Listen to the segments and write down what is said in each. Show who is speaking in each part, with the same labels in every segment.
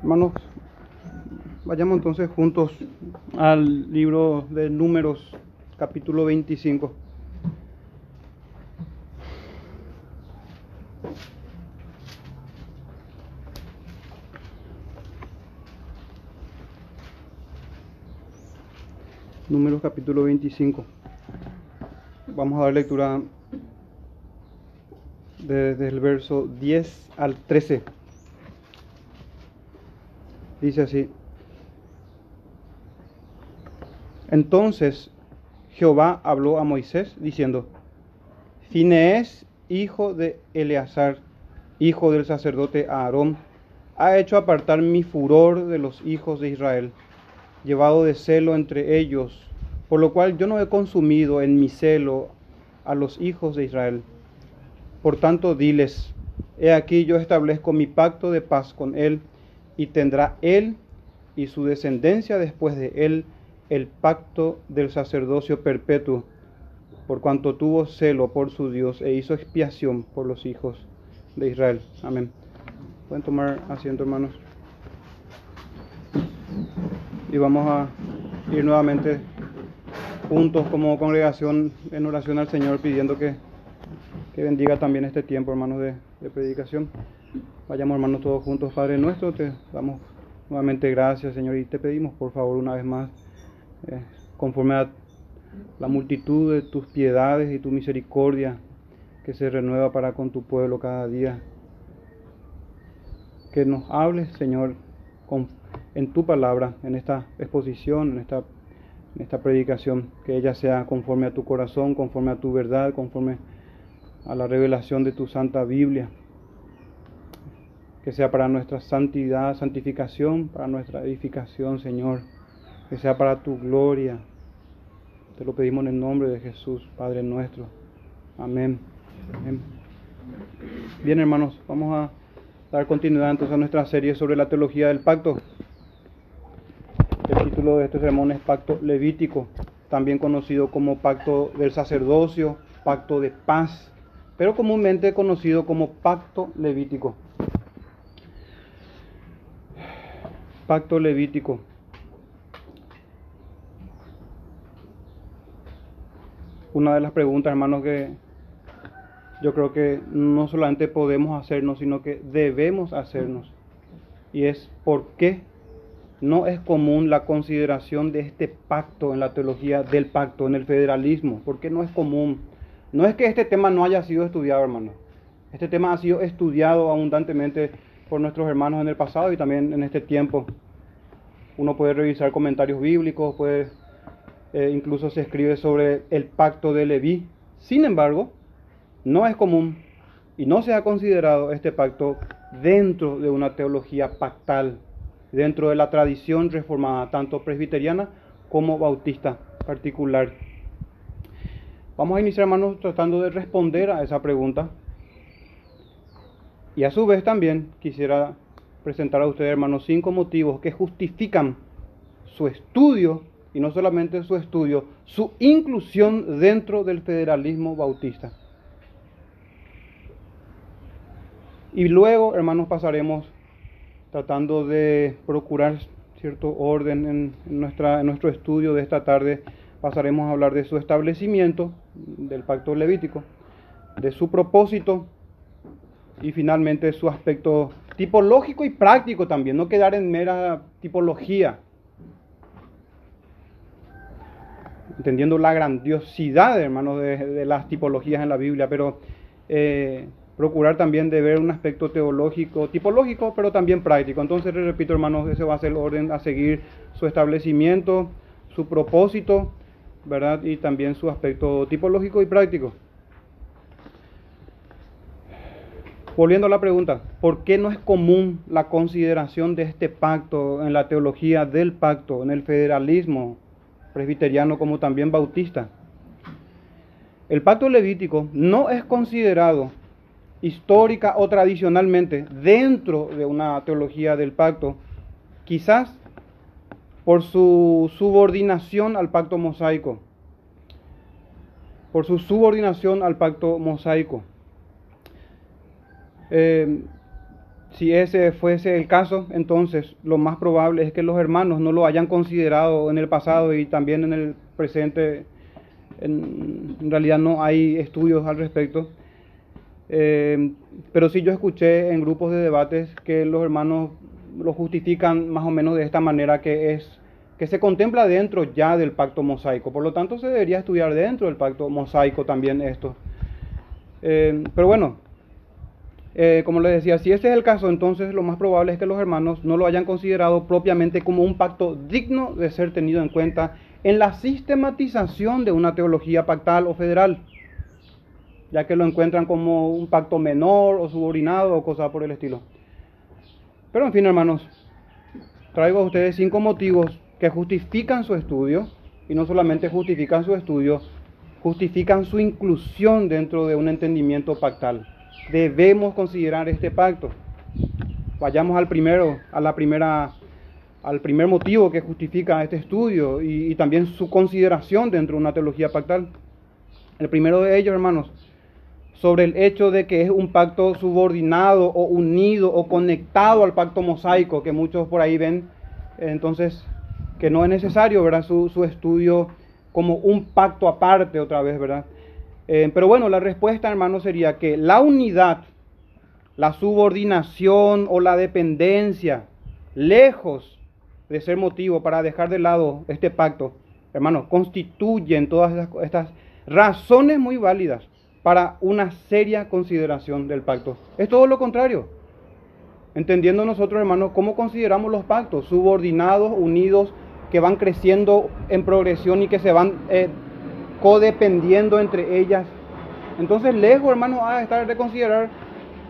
Speaker 1: Hermanos, vayamos entonces juntos al libro de Números, capítulo 25. Números capítulo 25. Vamos a dar lectura desde el verso 10 al 13. Dice así. Entonces Jehová habló a Moisés diciendo, Finees, hijo de Eleazar, hijo del sacerdote Aarón, ha hecho apartar mi furor de los hijos de Israel, llevado de celo entre ellos, por lo cual yo no he consumido en mi celo a los hijos de Israel. Por tanto, diles, he aquí yo establezco mi pacto de paz con él, y tendrá él y su descendencia después de él el pacto del sacerdocio perpetuo, por cuanto tuvo celo por su Dios e hizo expiación por los hijos de Israel. Amén. Pueden tomar asiento, hermanos. Y vamos a ir nuevamente juntos como congregación en oración al Señor, pidiendo que, que bendiga también este tiempo, hermanos, de, de predicación. Vayamos, hermanos, todos juntos, Padre nuestro, te damos nuevamente gracias, Señor, y te pedimos, por favor, una vez más, eh, conforme a la multitud de tus piedades y tu misericordia que se renueva para con tu pueblo cada día, que nos hables, Señor, con, en tu palabra, en esta exposición, en esta, en esta predicación, que ella sea conforme a tu corazón, conforme a tu verdad, conforme a la revelación de tu santa Biblia que sea para nuestra santidad, santificación, para nuestra edificación, Señor, que sea para tu gloria. Te lo pedimos en el nombre de Jesús, Padre nuestro. Amén. Bien, hermanos, vamos a dar continuidad entonces a nuestra serie sobre la teología del pacto. El título de este sermón es Pacto Levítico, también conocido como Pacto del Sacerdocio, Pacto de Paz, pero comúnmente conocido como Pacto Levítico. Pacto Levítico. Una de las preguntas, hermanos, que yo creo que no solamente podemos hacernos, sino que debemos hacernos. Y es por qué no es común la consideración de este pacto en la teología del pacto, en el federalismo. ¿Por qué no es común? No es que este tema no haya sido estudiado, hermanos. Este tema ha sido estudiado abundantemente por nuestros hermanos en el pasado y también en este tiempo. Uno puede revisar comentarios bíblicos, puede, eh, incluso se escribe sobre el pacto de Leví. Sin embargo, no es común y no se ha considerado este pacto dentro de una teología pactal, dentro de la tradición reformada, tanto presbiteriana como bautista particular. Vamos a iniciar, hermanos, tratando de responder a esa pregunta y a su vez también quisiera presentar a ustedes, hermanos, cinco motivos que justifican su estudio, y no solamente su estudio, su inclusión dentro del federalismo bautista. Y luego, hermanos, pasaremos tratando de procurar cierto orden en, en nuestro estudio de esta tarde. Pasaremos a hablar de su establecimiento, del pacto levítico, de su propósito, y finalmente su aspecto tipológico y práctico también, no quedar en mera tipología. Entendiendo la grandiosidad, hermanos, de, las tipologías en la Biblia, pero eh, procurar también de ver un aspecto teológico, tipológico, pero también práctico. Entonces, repito, hermanos, ese va a ser el orden a seguir su establecimiento, su propósito, ¿verdad? Y también su aspecto tipológico y práctico. Volviendo a la pregunta, ¿por qué no es común la consideración de este pacto en la teología del pacto, en el federalismo presbiteriano como también bautista? El pacto levítico no es considerado histórica o tradicionalmente dentro de una teología del pacto, quizás por su subordinación al pacto mosaico, por su subordinación al pacto mosaico. Eh, si ese fuese el caso, entonces lo más probable es que los hermanos no lo hayan considerado en el pasado y también en el presente. En, realidad no hay estudios al respecto. Eh, pero sí yo escuché en grupos de debates que los hermanos lo justifican más o menos de esta manera que es que se contempla dentro ya del pacto mosaico. Por lo tanto, se debería estudiar dentro del pacto mosaico también esto. Eh, pero bueno, eh, como les decía, si ese es el caso, entonces lo más probable es que los hermanos no lo hayan considerado propiamente como un pacto digno de ser tenido en cuenta en la sistematización de una teología pactal o federal, ya que lo encuentran como un pacto menor o subordinado o cosa por el estilo. Pero en fin, hermanos, traigo a ustedes cinco motivos que justifican su estudio, y no solamente justifican su estudio, justifican su inclusión dentro de un entendimiento pactal. Debemos considerar este pacto. Vayamos al primero, a la primera, al primer motivo que justifica este estudio y, también su consideración dentro de una teología pactal. El primero de ellos, hermanos, sobre el hecho de que es un pacto subordinado o unido o conectado al pacto mosaico que muchos por ahí ven. Entonces, que no es necesario, ¿verdad? Su, su estudio como un pacto aparte otra vez, ¿verdad? Eh, pero bueno, la respuesta, hermano, sería que la unidad, la subordinación o la dependencia, lejos de ser motivo para dejar de lado este pacto, hermano, constituyen todas estas razones muy válidas para una seria consideración del pacto. Es todo lo contrario. Entendiendo nosotros, hermanos, cómo consideramos los pactos, subordinados, unidos, que van creciendo en progresión y que se van eh, codependiendo entre ellas. Entonces, lejos, hermanos, a estar de considerar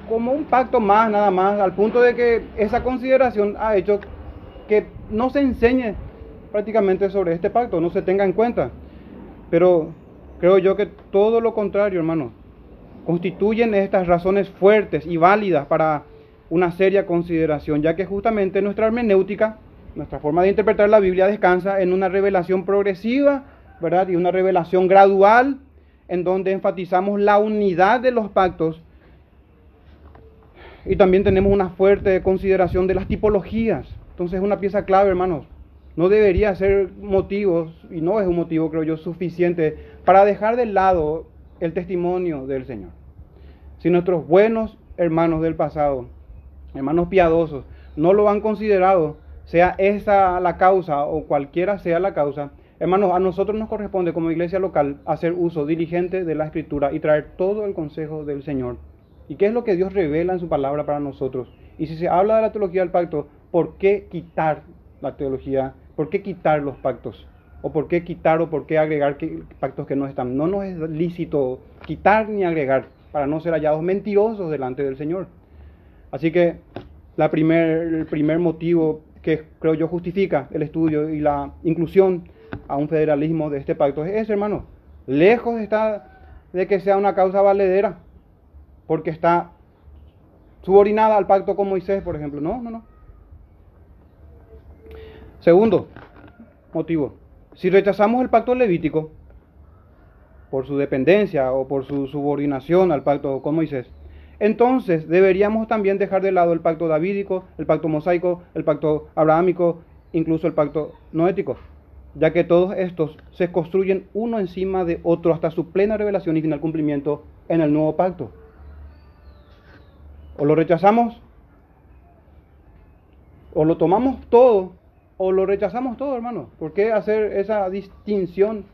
Speaker 1: como un pacto más, nada más, al punto de que esa consideración ha hecho que no se enseñe prácticamente sobre este pacto, no se tenga en cuenta. Pero creo yo que todo lo contrario, hermanos, constituyen estas razones fuertes y válidas para una seria consideración, ya que justamente nuestra hermenéutica nuestra forma de interpretar la Biblia descansa en una revelación progresiva, ¿verdad? Y una revelación gradual en donde enfatizamos la unidad de los pactos. Y también tenemos una fuerte consideración de las tipologías. Entonces es una pieza clave, hermanos. No debería ser motivo, y no es un motivo, creo yo, suficiente para dejar de lado el testimonio del Señor. Si nuestros buenos hermanos del pasado, hermanos piadosos, no lo han considerado, sea esa la causa o cualquiera sea la causa, hermanos, a nosotros nos corresponde como iglesia local hacer uso diligente de la escritura y traer todo el consejo del Señor. ¿Y qué es lo que Dios revela en su palabra para nosotros? Y si se habla de la teología del pacto, ¿por qué quitar la teología? ¿Por qué quitar los pactos? ¿O por qué quitar o por qué agregar pactos que no están? No nos es lícito quitar ni agregar para no ser hallados mentirosos delante del Señor. Así que la primer, el primer motivo que creo yo justifica el estudio y la inclusión a un federalismo de este pacto es ese, hermano. Lejos está de que sea una causa valedera, porque está subordinada al pacto con Moisés, por ejemplo. No, no, no. Segundo motivo, si rechazamos el pacto levítico por su dependencia o por su subordinación al pacto con Moisés, entonces deberíamos también dejar de lado el pacto davídico, el pacto mosaico, el pacto abrahámico, incluso el pacto noético, ya que todos estos se construyen uno encima de otro hasta su plena revelación y final cumplimiento en el nuevo pacto. O lo rechazamos, o lo tomamos todo, o lo rechazamos todo, hermano. ¿Por qué hacer esa distinción?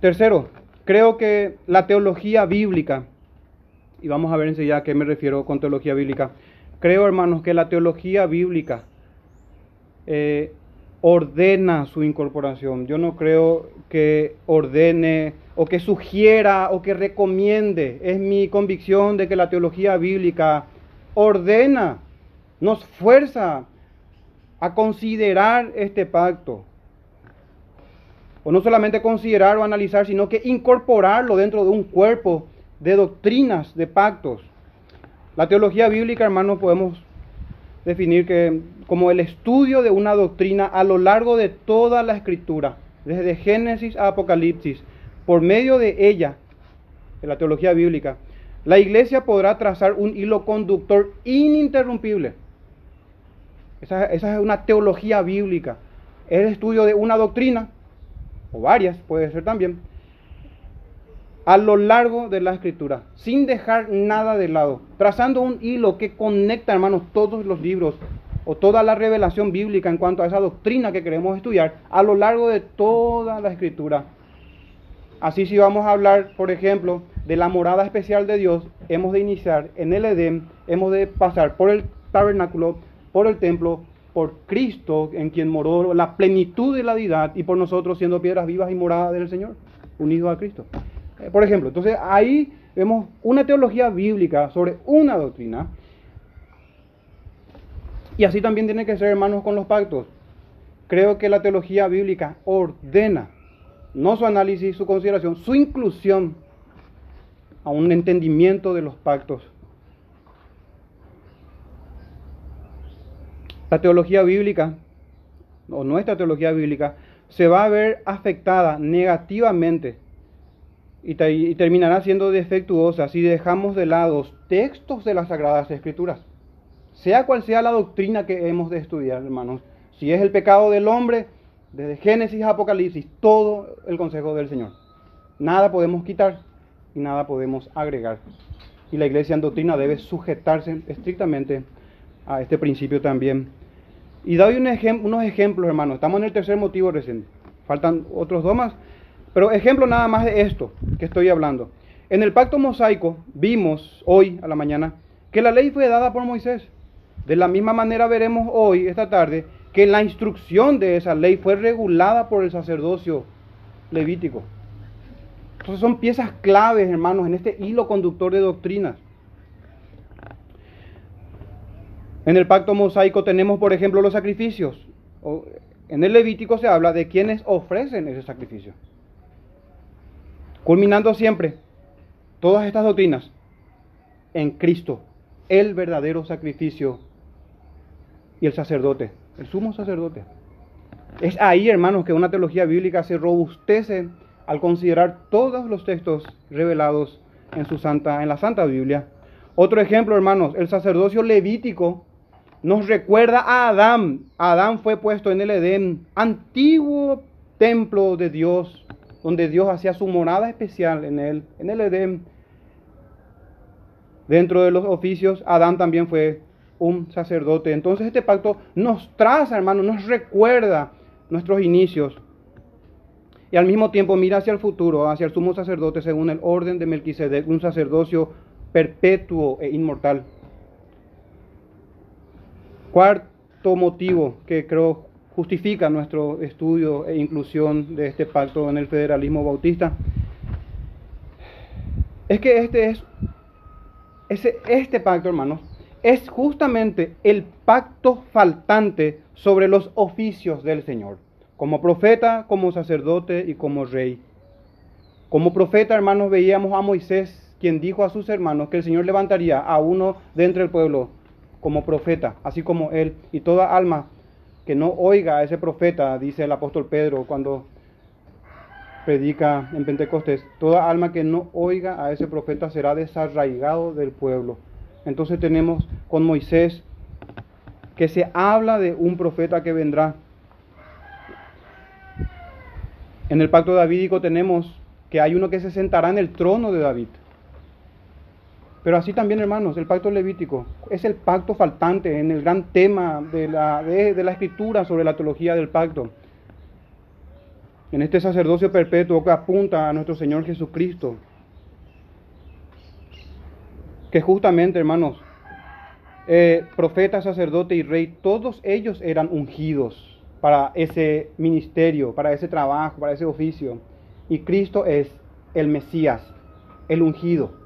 Speaker 1: Tercero, creo que la teología bíblica y vamos a ver enseguida a qué me refiero con teología bíblica. Creo, hermanos, que la teología bíblica eh, ordena su incorporación. Yo no creo que ordene o que sugiera o que recomiende. Es mi convicción de que la teología bíblica ordena, nos fuerza a considerar este pacto. O no solamente considerar o analizar, sino que incorporarlo dentro de un cuerpo de doctrinas, de pactos. La teología bíblica, hermanos, podemos definir que como el estudio de una doctrina a lo largo de toda la escritura, desde Génesis a Apocalipsis, por medio de ella, de la teología bíblica, La iglesia podrá trazar un hilo conductor ininterrumpible. Esa, esa es una teología bíblica. Es el estudio de una doctrina, o varias, puede ser también, a lo largo de la escritura, sin dejar nada de lado, trazando un hilo que conecta, hermanos, todos los libros o toda la revelación bíblica en cuanto a esa doctrina que queremos estudiar a lo largo de toda la escritura. Así si vamos a hablar, por ejemplo, de la morada especial de Dios, hemos de iniciar en el Edén, hemos de pasar por el tabernáculo, por el templo, por Cristo, en quien moró la plenitud de la deidad, y por nosotros siendo piedras vivas y moradas del Señor, unidos a Cristo. Eh, por ejemplo, entonces ahí vemos una teología bíblica sobre una doctrina. Y así también tiene que ser, hermanos, con los pactos. Creo que la teología bíblica ordena, no su análisis, su consideración, su inclusión a un entendimiento de los pactos. La teología bíblica, o nuestra teología bíblica, se va a ver afectada negativamente y, terminará siendo defectuosa si dejamos de lado textos de las Sagradas Escrituras. Sea cual sea la doctrina que hemos de estudiar, hermanos. Si es el pecado del hombre, desde Génesis a Apocalipsis, todo el consejo del Señor. Nada podemos quitar y nada podemos agregar. Y la iglesia en doctrina debe sujetarse estrictamente a este principio también. Y doy un unos ejemplos, hermanos. Estamos en el tercer motivo recién. Faltan otros dos más. Pero ejemplo nada más de esto que estoy hablando. En el pacto mosaico vimos hoy a la mañana que la ley fue dada por Moisés. De la misma manera veremos hoy, esta tarde, que la instrucción de esa ley fue regulada por el sacerdocio levítico. Entonces son piezas claves, hermanos, en este hilo conductor de doctrinas. En el pacto mosaico tenemos, por ejemplo, los sacrificios. En el Levítico se habla de quienes ofrecen ese sacrificio culminando siempre todas estas doctrinas en Cristo, el verdadero sacrificio y el sacerdote, el sumo sacerdote. Es ahí, hermanos, que una teología bíblica se robustece al considerar todos los textos revelados en su santa en la Santa Biblia. Otro ejemplo, hermanos, el sacerdocio levítico nos recuerda a Adán. Adán fue puesto en el Edén, antiguo templo de Dios, donde Dios hacía su morada especial en él, en el Edén. Dentro de los oficios, Adán también fue un sacerdote. Entonces este pacto nos traza, hermano, nos recuerda nuestros inicios. Y al mismo tiempo mira hacia el futuro, hacia el sumo sacerdote según el orden de Melquisedec, un sacerdocio perpetuo e inmortal. Cuarto motivo que creo justifica nuestro estudio e inclusión de este pacto en el federalismo bautista, es que este es, este pacto, hermanos, es justamente el pacto faltante sobre los oficios del Señor, como profeta, como sacerdote y como rey. Como profeta, hermanos, veíamos a Moisés, quien dijo a sus hermanos que el Señor levantaría a uno de entre el pueblo como profeta, así como él, y toda alma que no oiga a ese profeta, dice el apóstol Pedro cuando predica en Pentecostés, toda alma que no oiga a ese profeta será desarraigado del pueblo. Entonces tenemos con Moisés que se habla de un profeta que vendrá. En el pacto davídico tenemos que hay uno que se sentará en el trono de David. Pero así también, hermanos, el pacto levítico es el pacto faltante en el gran tema de la, de, la escritura sobre la teología del pacto. En este sacerdocio perpetuo que apunta a nuestro Señor Jesucristo. Que justamente, hermanos, eh, profeta, sacerdote y rey, todos ellos eran ungidos para ese ministerio, para ese trabajo, para ese oficio. Y Cristo es el Mesías, el ungido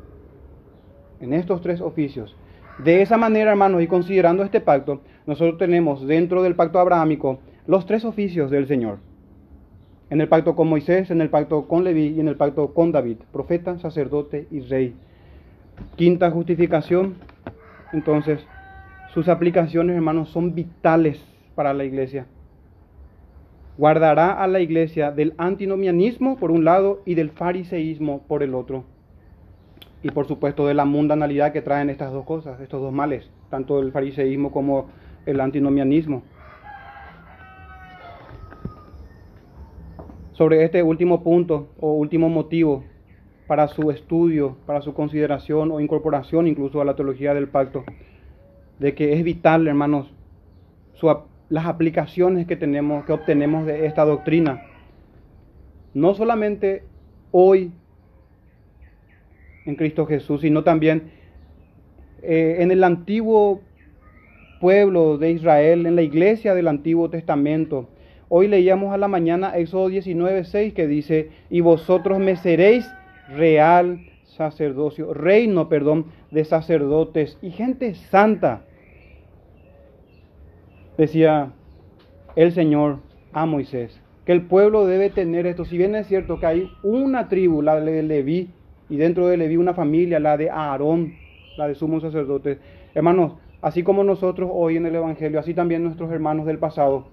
Speaker 1: en estos tres oficios. De esa manera, hermanos, y considerando este pacto, nosotros tenemos dentro del pacto abrahámico los tres oficios del Señor. En el pacto con Moisés, en el pacto con Leví y en el pacto con David, profeta, sacerdote y rey. Quinta justificación, entonces, sus aplicaciones, hermanos, son vitales para la iglesia. Guardará a la iglesia del antinomianismo por un lado y del fariseísmo por el otro. Y por supuesto de la mundanalidad que traen estas dos cosas, estos dos males, tanto el fariseísmo como el antinomianismo. Sobre este último punto o último motivo para su estudio, para su consideración o incorporación incluso a la teología del pacto, de que es vital, hermanos, las aplicaciones que tenemos, que obtenemos de esta doctrina, no solamente hoy en Cristo Jesús, sino también eh, en el antiguo pueblo de Israel, en la iglesia del Antiguo Testamento. Hoy leíamos a la mañana Éxodo 19, 6 que dice, y vosotros me seréis real sacerdocio, reino, perdón, de sacerdotes y gente santa. Decía el Señor a Moisés, que el pueblo debe tener esto. Si bien es cierto que hay una tribu, la de Leví, y dentro de Leví una familia, la de Aarón, la de sumo sacerdote. Hermanos, así como nosotros hoy en el Evangelio, así también nuestros hermanos del pasado,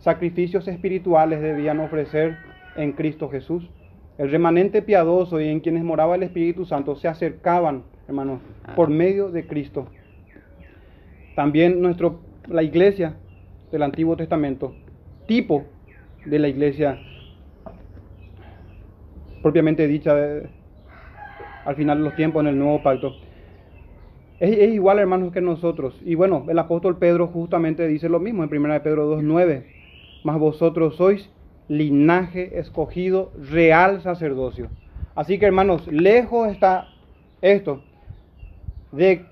Speaker 1: sacrificios espirituales debían ofrecer en Cristo Jesús. El remanente piadoso y en quienes moraba el Espíritu Santo se acercaban, hermanos, por medio de Cristo. También nuestro, la iglesia del Antiguo Testamento, tipo de la iglesia propiamente dicha al final de los tiempos en el nuevo pacto. Es, igual, hermanos, que nosotros. Y bueno, el apóstol Pedro justamente dice lo mismo en 1 Pedro 2.9. Mas vosotros sois linaje escogido, real sacerdocio. Así que, hermanos, lejos está esto de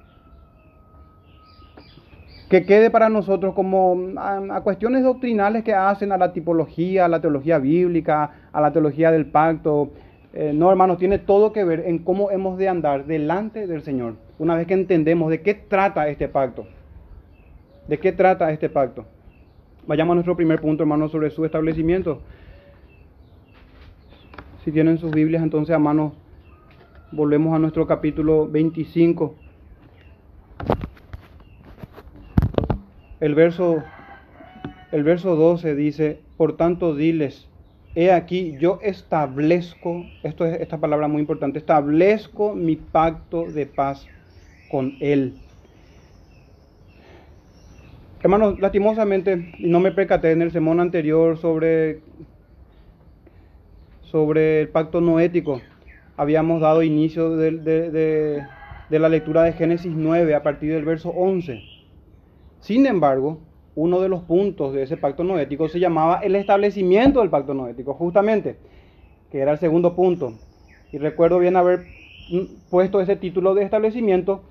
Speaker 1: que quede para nosotros como a, cuestiones doctrinales que hacen a la tipología, a la teología bíblica, a la teología del pacto. Eh, no, hermanos, tiene todo que ver en cómo hemos de andar delante del Señor, una vez que entendemos de qué trata este pacto. ¿De qué trata este pacto? Vayamos a nuestro primer punto, hermanos, sobre su establecimiento. Si tienen sus Biblias, entonces, hermanos, volvemos a nuestro capítulo 25. El verso, el verso 12 dice, por tanto diles, he aquí, yo establezco, esto es esta palabra muy importante, establezco mi pacto de paz con él. Hermanos, lastimosamente, no me percaté en el sermón anterior sobre, sobre el pacto noético. Habíamos dado inicio de, de la lectura de Génesis 9 a partir del verso 11. Sin embargo, uno de los puntos de ese pacto noético se llamaba el establecimiento del pacto noético, justamente, que era el segundo punto. Y recuerdo bien haber puesto ese título de establecimiento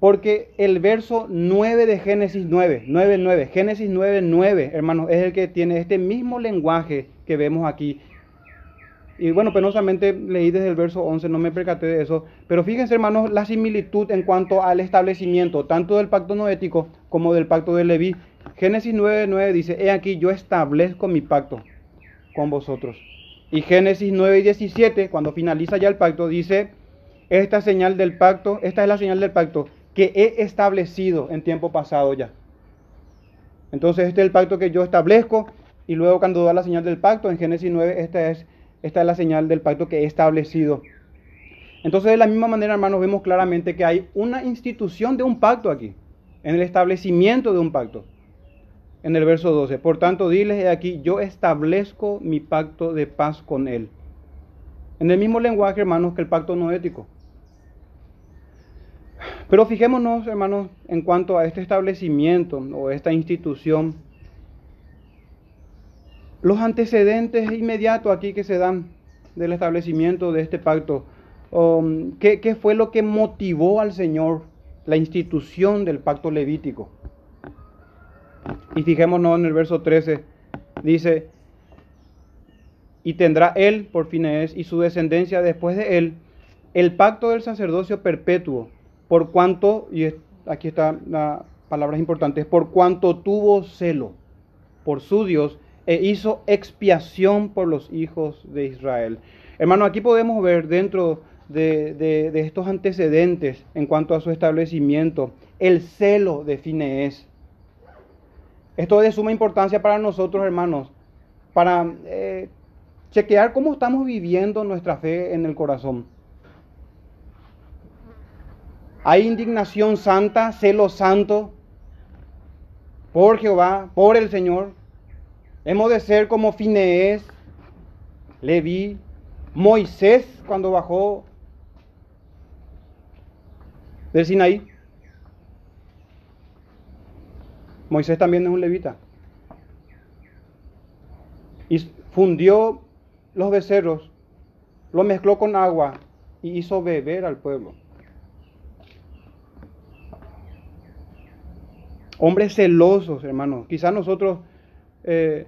Speaker 1: porque el verso 9 de Génesis 9, 9, 9, Génesis 9, 9, hermanos, es el que tiene este mismo lenguaje que vemos aquí. Y bueno, penosamente leí desde el verso 11, no me percaté de eso. Pero fíjense, hermanos, la similitud en cuanto al establecimiento, tanto del pacto noético como del pacto de Leví. Génesis 9, 9 dice, he aquí yo establezco mi pacto con vosotros. Y Génesis 9 y 17, cuando finaliza ya el pacto, dice, esta señal del pacto, esta es la señal del pacto que he establecido en tiempo pasado ya. Entonces este es el pacto que yo establezco y luego cuando da la señal del pacto en Génesis 9, esta es, esta es la señal del pacto que he establecido. Entonces de la misma manera, hermanos, vemos claramente que hay una institución de un pacto aquí, en el establecimiento de un pacto. En el verso 12, por tanto, diles aquí, yo establezco mi pacto de paz con él. En el mismo lenguaje, hermanos, que el pacto no ético. Pero fijémonos, hermanos, en cuanto a este establecimiento o esta institución, los antecedentes inmediatos aquí que se dan del establecimiento de este pacto, um, ¿qué, fue lo que motivó al Señor la institución del pacto levítico? Y fijémonos en el verso 13, dice, y tendrá él, por fin es, y su descendencia después de él, el pacto del sacerdocio perpetuo por cuanto, y aquí está la palabra importante, por cuanto tuvo celo por su Dios e hizo expiación por los hijos de Israel. Hermano, aquí podemos ver dentro de, estos antecedentes en cuanto a su establecimiento, el celo de Finees. Esto es de suma importancia para nosotros, hermanos, para eh, chequear cómo estamos viviendo nuestra fe en el corazón. Hay indignación santa, celo santo por Jehová, por el Señor. Hemos de ser como Fineés, Leví, Moisés cuando bajó del Sinaí. Moisés también es un levita. Y fundió los becerros, lo mezcló con agua y hizo beber al pueblo. Hombres celosos, hermanos. Quizás nosotros eh,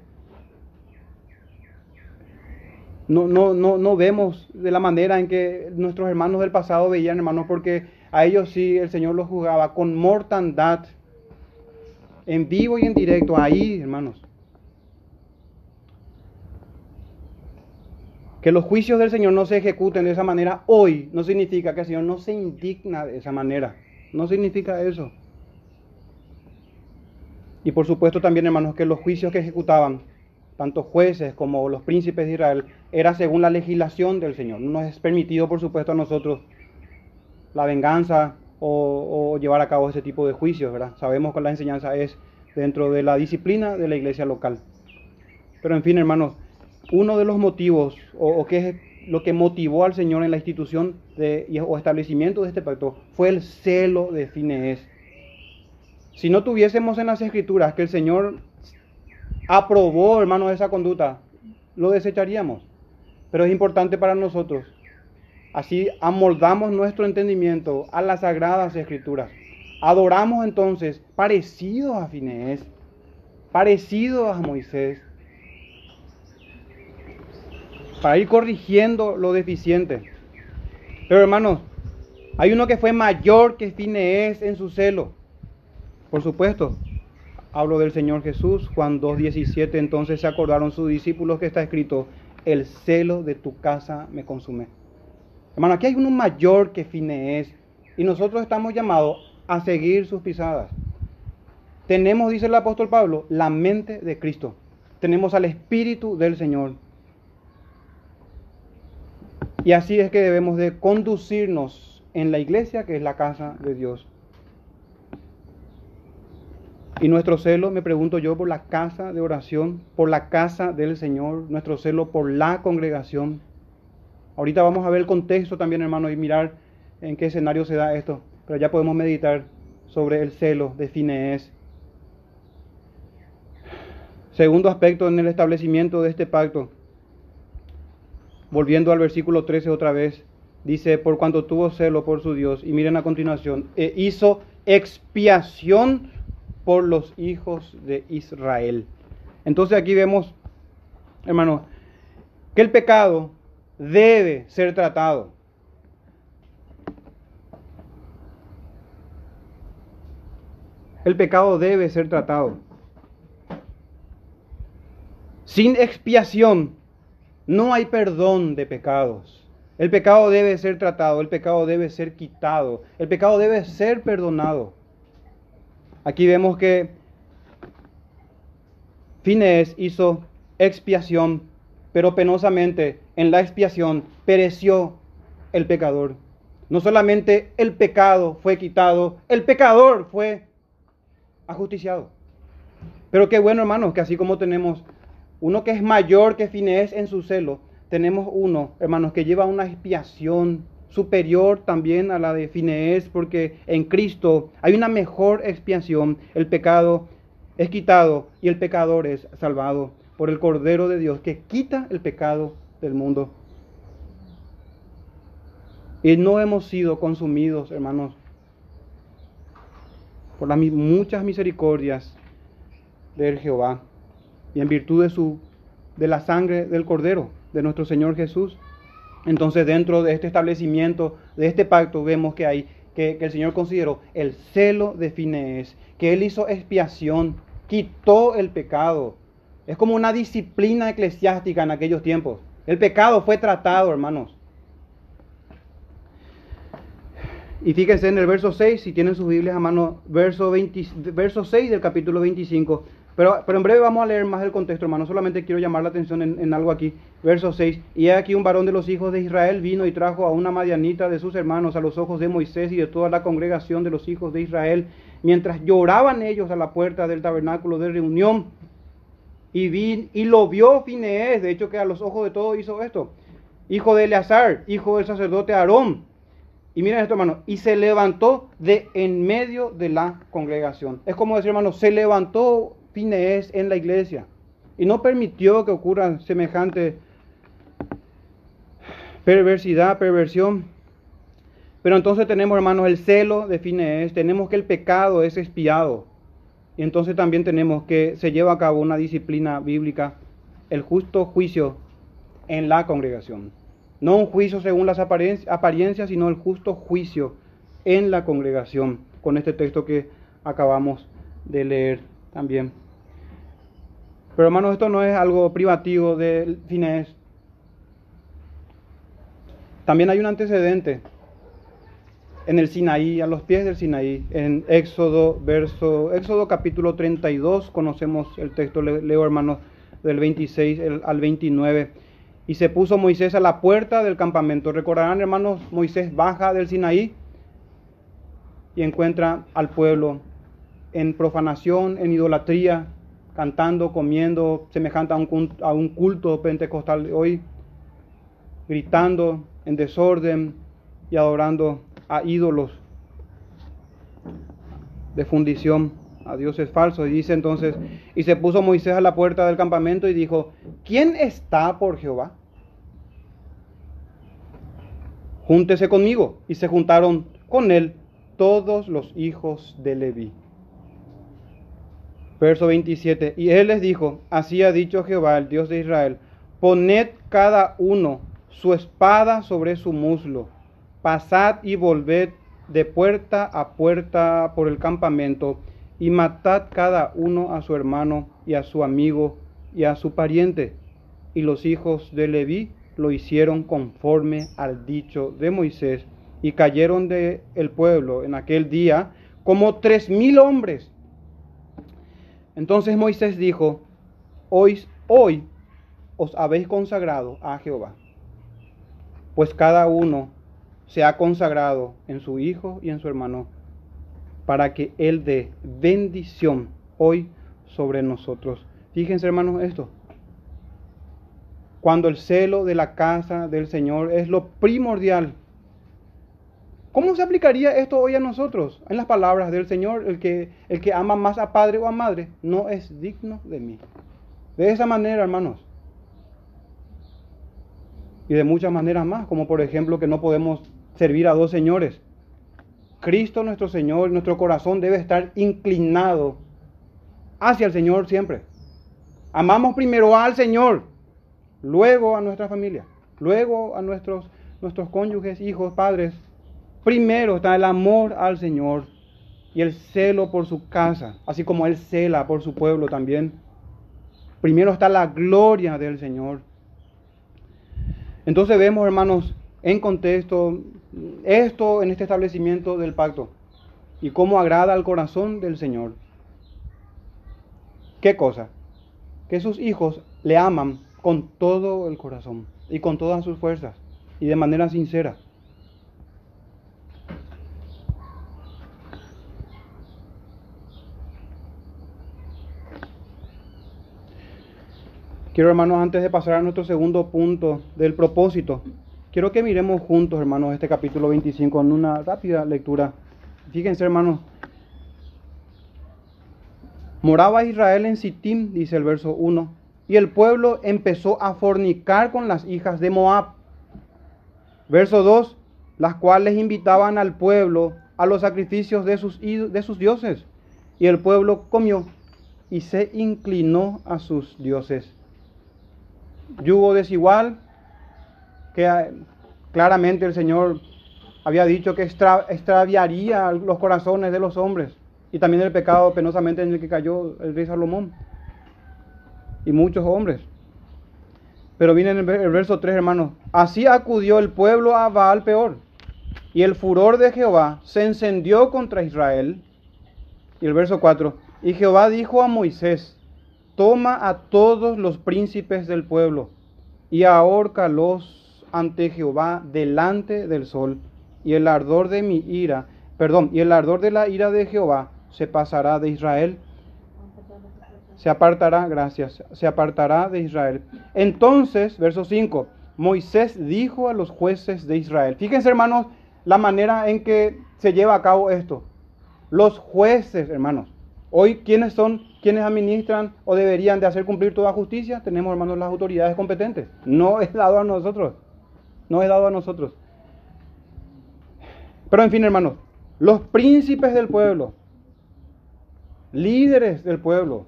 Speaker 1: no, no, no, no vemos de la manera en que nuestros hermanos del pasado veían, hermanos, porque a ellos sí el Señor los juzgaba con mortandad, en vivo y en directo, ahí, hermanos. Que los juicios del Señor no se ejecuten de esa manera hoy no significa que el Señor no se indigna de esa manera. No significa eso. Y por supuesto también, hermanos, que los juicios que ejecutaban, tanto jueces como los príncipes de Israel, era según la legislación del Señor. No nos es permitido, por supuesto, a nosotros la venganza o, llevar a cabo ese tipo de juicios, ¿verdad? Sabemos que la enseñanza es dentro de la disciplina de la iglesia local. Pero en fin, hermanos, uno de los motivos, o, es lo que motivó al Señor en la institución de, o establecimiento de este pacto, fue el celo de Finees. Si no tuviésemos en las escrituras que el Señor aprobó, hermanos, esa conducta, lo desecharíamos. Pero es importante para nosotros. Así amoldamos nuestro entendimiento a las sagradas escrituras. Adoramos entonces parecidos a Finees, parecidos a Moisés, para ir corrigiendo lo deficiente. Pero hermanos, hay uno que fue mayor que Finees en su celo. Por supuesto, hablo del Señor Jesús, Juan 2.17, entonces se acordaron sus discípulos que está escrito, el celo de tu casa me consume. Hermano, aquí hay uno mayor que Finees y nosotros estamos llamados a seguir sus pisadas. Tenemos, dice el apóstol Pablo, la mente de Cristo. Tenemos al Espíritu del Señor. Y así es que debemos de conducirnos en la iglesia, que es la casa de Dios. Y nuestro celo, me pregunto yo, por la casa de oración, por la casa del Señor, nuestro celo por la congregación. Ahorita vamos a ver el contexto también, hermano, y mirar en qué escenario se da esto. Pero ya podemos meditar sobre el celo de Finees. Segundo aspecto en el establecimiento de este pacto volviendo al versículo 13 otra vez, dice, por cuanto tuvo celo por su Dios, y miren a continuación, e hizo expiación por los hijos de Israel. Entonces aquí vemos, hermano, que el pecado debe ser tratado. El pecado debe ser tratado. Sin expiación no hay perdón de pecados. El pecado debe ser tratado, el pecado debe ser quitado, el pecado debe ser perdonado. Aquí vemos que Fines hizo expiación, pero penosamente en la expiación pereció el pecador. No solamente el pecado fue quitado, el pecador fue ajusticiado. Pero qué bueno, hermanos, que así como tenemos uno que es mayor que Finés en su celo, tenemos uno, hermanos, que lleva una expiación superior también a la de Finés, porque en Cristo hay una mejor expiación. El pecado es quitado y el pecador es salvado por el Cordero de Dios que quita el pecado del mundo. Y no hemos sido consumidos, hermanos, por las muchas misericordias del Jehová y en virtud de, su, de la sangre del Cordero, de nuestro Señor Jesús. Entonces dentro de este establecimiento, de este pacto, vemos que hay que, el Señor consideró el celo de Finees, que Él hizo expiación, quitó el pecado. Es como una disciplina eclesiástica en aquellos tiempos. El pecado fue tratado, hermanos. Y fíjense en el verso 6, si tienen sus Biblias a mano, verso, 20, verso 6 del capítulo 25, Pero, pero en breve vamos a leer más el contexto, hermano. Solamente quiero llamar la atención en, en algo aquí. Verso 6. Y aquí un varón de los hijos de Israel vino y trajo a una madianita de sus hermanos a los ojos de Moisés y de toda la congregación de los hijos de Israel, mientras lloraban ellos a la puerta del tabernáculo de reunión. Y, vi, y lo vio Fineés, de hecho que a los ojos de todos hizo esto. Hijo de Eleazar, hijo del sacerdote Aarón. Y miren esto, hermano. Y se levantó de en medio de la congregación. Es como decir, hermano, se levantó Fineés en la iglesia y no permitió que ocurra semejante perversidad, perversión. Pero entonces tenemos, hermanos, el celo de Fineés, tenemos que el pecado es expiado. Y entonces también tenemos que se lleva a cabo una disciplina bíblica, el justo juicio en la congregación. No un juicio según las apariencias, sino el justo juicio en la congregación, con este texto que acabamos de leer también. Pero hermanos, esto no es algo privativo de Finés. También hay un antecedente en el Sinaí, a los pies del Sinaí, en Éxodo, verso, Éxodo capítulo 32, conocemos el texto, leo hermanos, del 26 al 29. Y se puso Moisés a la puerta del campamento. Recordarán, hermanos, Moisés baja del Sinaí y encuentra al pueblo en profanación, en idolatría, cantando, comiendo, semejante a un, culto pentecostal hoy, gritando en desorden y adorando a ídolos de fundición, a dioses falsos. Y dice entonces, y se puso Moisés a la puerta del campamento y dijo, ¿quién está por Jehová? Júntese conmigo. Y se juntaron con él todos los hijos de Leví. Verso 27. Y él les dijo, así ha dicho Jehová, el Dios de Israel, poned cada uno su espada sobre su muslo, pasad y volved de puerta a puerta por el campamento, y matad cada uno a su hermano y a su amigo y a su pariente. Y los hijos de Leví lo hicieron conforme al dicho de Moisés, y cayeron de el pueblo en aquel día como tres mil hombres. Entonces Moisés dijo, hoy, hoy os habéis consagrado a Jehová, pues cada uno se ha consagrado en su hijo y en su hermano, para que Él dé bendición hoy sobre nosotros. Fíjense hermanos esto. Cuando el celo de la casa del Señor es lo primordial ¿Cómo se aplicaría esto hoy a nosotros? En las palabras del Señor, el que, el que ama más a padre o a madre no es digno de mí. De esa manera, hermanos. Y de muchas maneras más, como por ejemplo que no podemos servir a dos señores. Cristo nuestro Señor, nuestro corazón debe estar inclinado hacia el Señor siempre. Amamos primero al Señor, luego a nuestra familia, luego a nuestros, nuestros cónyuges, hijos, padres, Primero está el amor al Señor y el celo por su casa, así como Él cela por su pueblo también. Primero está la gloria del Señor. Entonces vemos, hermanos, en contexto, esto en este establecimiento del pacto y cómo agrada al corazón del Señor. ¿Qué cosa? Que sus hijos le aman con todo el corazón y con todas sus fuerzas y de manera sincera. Quiero, hermanos, antes de pasar a nuestro segundo punto del propósito, quiero que miremos juntos, hermanos, este capítulo 25 en una rápida lectura. Fíjense, hermanos. Moraba Israel en Sittim, dice el verso 1, y el pueblo empezó a fornicar con las hijas de Moab. Verso 2, las cuales invitaban al pueblo a los sacrificios de sus, de sus dioses. Y el pueblo comió y se inclinó a sus dioses yugo desigual, que eh, claramente el Señor había dicho que extraviaría los corazones de los hombres y también el pecado penosamente en el que cayó el rey Salomón y muchos hombres. Pero viene el, el verso 3, hermanos. Así acudió el pueblo a Baal peor. Y el furor de Jehová se encendió contra Israel. Y el verso 4. Y Jehová dijo a Moisés, toma a todos los príncipes del pueblo y ahórcalos ante Jehová delante del sol, y el ardor de mi ira, perdón, y el ardor de la ira de Jehová se pasará de Israel. Se apartará, gracias, se apartará de Israel. Entonces, verso 5, Moisés dijo a los jueces de Israel. Fíjense, hermanos, la manera en que se lleva a cabo esto. Los jueces, hermanos. Hoy, ¿quiénes son quienes administran o deberían de hacer cumplir toda justicia? Tenemos, hermanos, las autoridades competentes. No es dado a nosotros. No es dado a nosotros. Pero en fin, hermanos, los príncipes del pueblo, líderes del pueblo,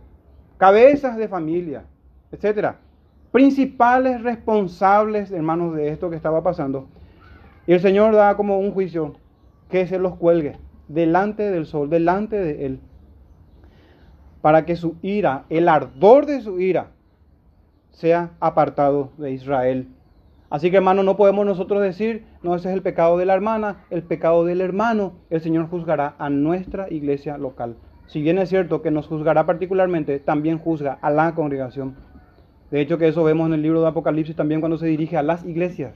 Speaker 1: cabezas de familia, etcétera, principales responsables, hermanos, de esto que estaba pasando. Y el Señor da como un juicio que se los cuelgue delante del sol, delante de Él, para que su ira, el ardor de su ira, sea apartado de Israel. Así que hermano, no podemos nosotros decir, no, ese es el pecado de la hermana, el pecado del hermano, el Señor juzgará a nuestra iglesia local. Si bien es cierto que nos juzgará particularmente, también juzga a la congregación. De hecho que eso vemos en el libro de Apocalipsis también cuando se dirige a las iglesias.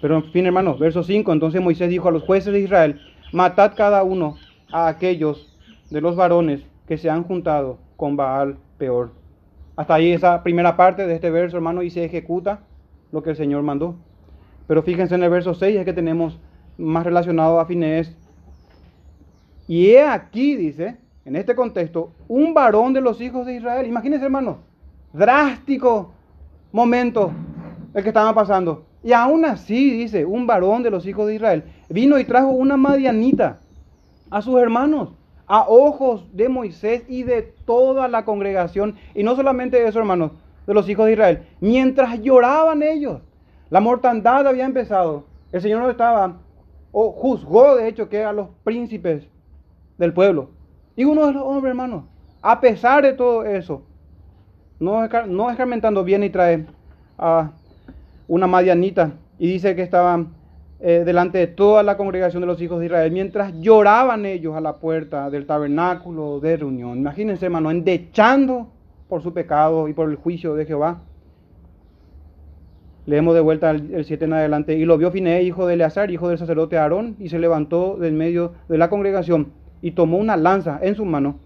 Speaker 1: Pero en fin, hermanos, verso 5, entonces Moisés dijo a los jueces de Israel, matad cada uno a aquellos de los varones que se han juntado con Baal peor. Hasta ahí esa primera parte de este verso, hermano, y se ejecuta lo que el Señor mandó. Pero fíjense en el verso 6, es que tenemos más relacionado a Finés. Y he aquí, dice, en este contexto, un varón de los hijos de Israel. Imagínense, hermano, drástico momento el que estaba pasando. Y aún así, dice, un varón de los hijos de Israel vino y trajo una madianita a sus hermanos, a ojos de Moisés y de toda la congregación. Y no solamente eso, hermanos, de los hijos de Israel. Mientras lloraban ellos, la mortandad había empezado. El Señor no estaba, o juzgó de hecho que a los príncipes del pueblo. Y uno de los hombres, hermanos, a pesar de todo eso, no escarmentando bien y trae a una madianita y dice que estaban eh, delante de toda la congregación de los hijos de Israel mientras lloraban ellos a la puerta del tabernáculo de reunión. Imagínense, hermano, endechando por su pecado y por el juicio de Jehová. Leemos de vuelta el 7 en adelante. Y lo vio Finé, hijo de Eleazar, hijo del sacerdote Aarón, y se levantó del medio de la congregación y tomó una lanza en su mano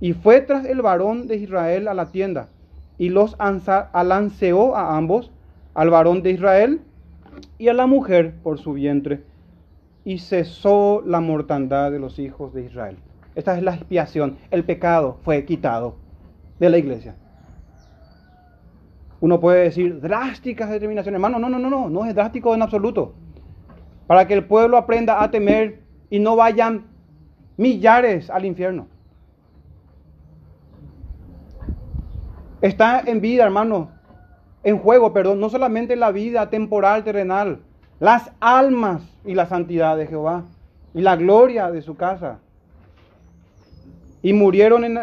Speaker 1: y fue tras el varón de Israel a la tienda y los alanceó a ambos al varón de Israel y a la mujer por su vientre, y cesó la mortandad de los hijos de Israel. Esta es la expiación. El pecado fue quitado de la iglesia. Uno puede decir drásticas determinaciones. Hermano, no, no, no, no, no es drástico en absoluto. Para que el pueblo aprenda a temer y no vayan millares al infierno. Está en vida, hermano, en juego, perdón, no solamente la vida temporal, terrenal, las almas y la santidad de Jehová y la gloria de su casa. Y murieron, en,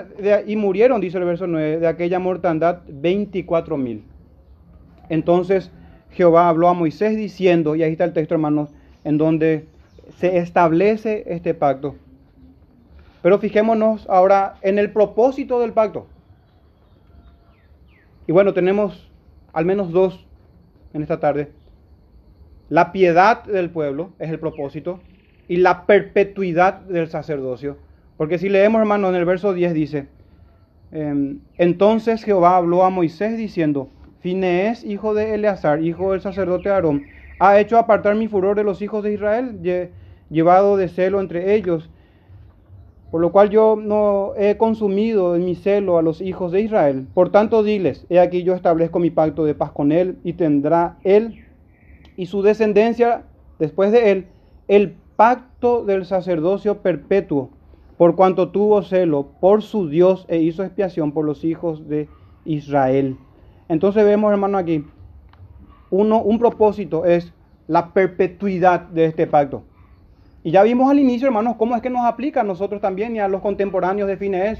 Speaker 1: y murieron, dice el verso 9, de aquella mortandad 24 mil. Entonces Jehová habló a Moisés diciendo, y ahí está el texto, hermanos, en donde se establece este pacto. Pero fijémonos ahora en el propósito del pacto. Y bueno, tenemos al menos dos en esta tarde. La piedad del pueblo es el propósito y la perpetuidad del sacerdocio. Porque si leemos, hermano, en el verso 10 dice, em, entonces Jehová habló a Moisés diciendo, Finees, hijo de Eleazar, hijo del sacerdote Aarón, ha hecho apartar mi furor de los hijos de Israel, llevado de celo entre ellos, por lo cual yo no he consumido en mi celo a los hijos de Israel. Por tanto, diles, he aquí yo establezco mi pacto de paz con él y tendrá él y su descendencia después de él el pacto del sacerdocio perpetuo, por cuanto tuvo celo por su Dios e hizo expiación por los hijos de Israel. Entonces vemos, hermano, aquí, uno, un propósito es la perpetuidad de este pacto. Y ya vimos al inicio, hermanos, cómo es que nos aplica a nosotros también y a los contemporáneos de Fines,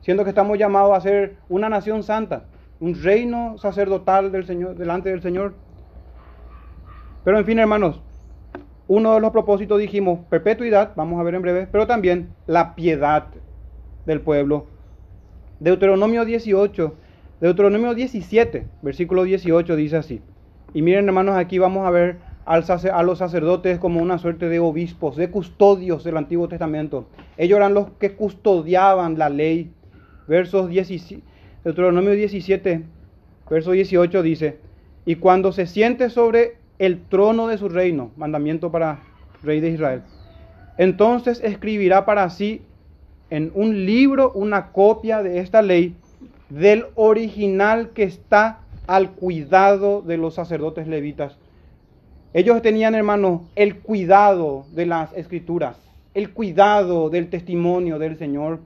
Speaker 1: siendo que estamos llamados a ser una nación santa, un reino sacerdotal del Señor, delante del Señor. Pero en fin, hermanos, uno de los propósitos dijimos perpetuidad, vamos a ver en breve, pero también la piedad del pueblo. Deuteronomio 18, Deuteronomio 17, versículo 18 dice así. Y miren hermanos, aquí vamos a ver a los sacerdotes como una suerte de obispos, de custodios del Antiguo Testamento. Ellos eran los que custodiaban la ley. Versos 17, Deuteronomio 17, verso 18 dice, y cuando se siente sobre el trono de su reino, mandamiento para rey de Israel, entonces escribirá para sí en un libro una copia de esta ley del original que está al cuidado de los sacerdotes levitas ellos tenían, hermanos, el cuidado de las escrituras, el cuidado del testimonio del Señor.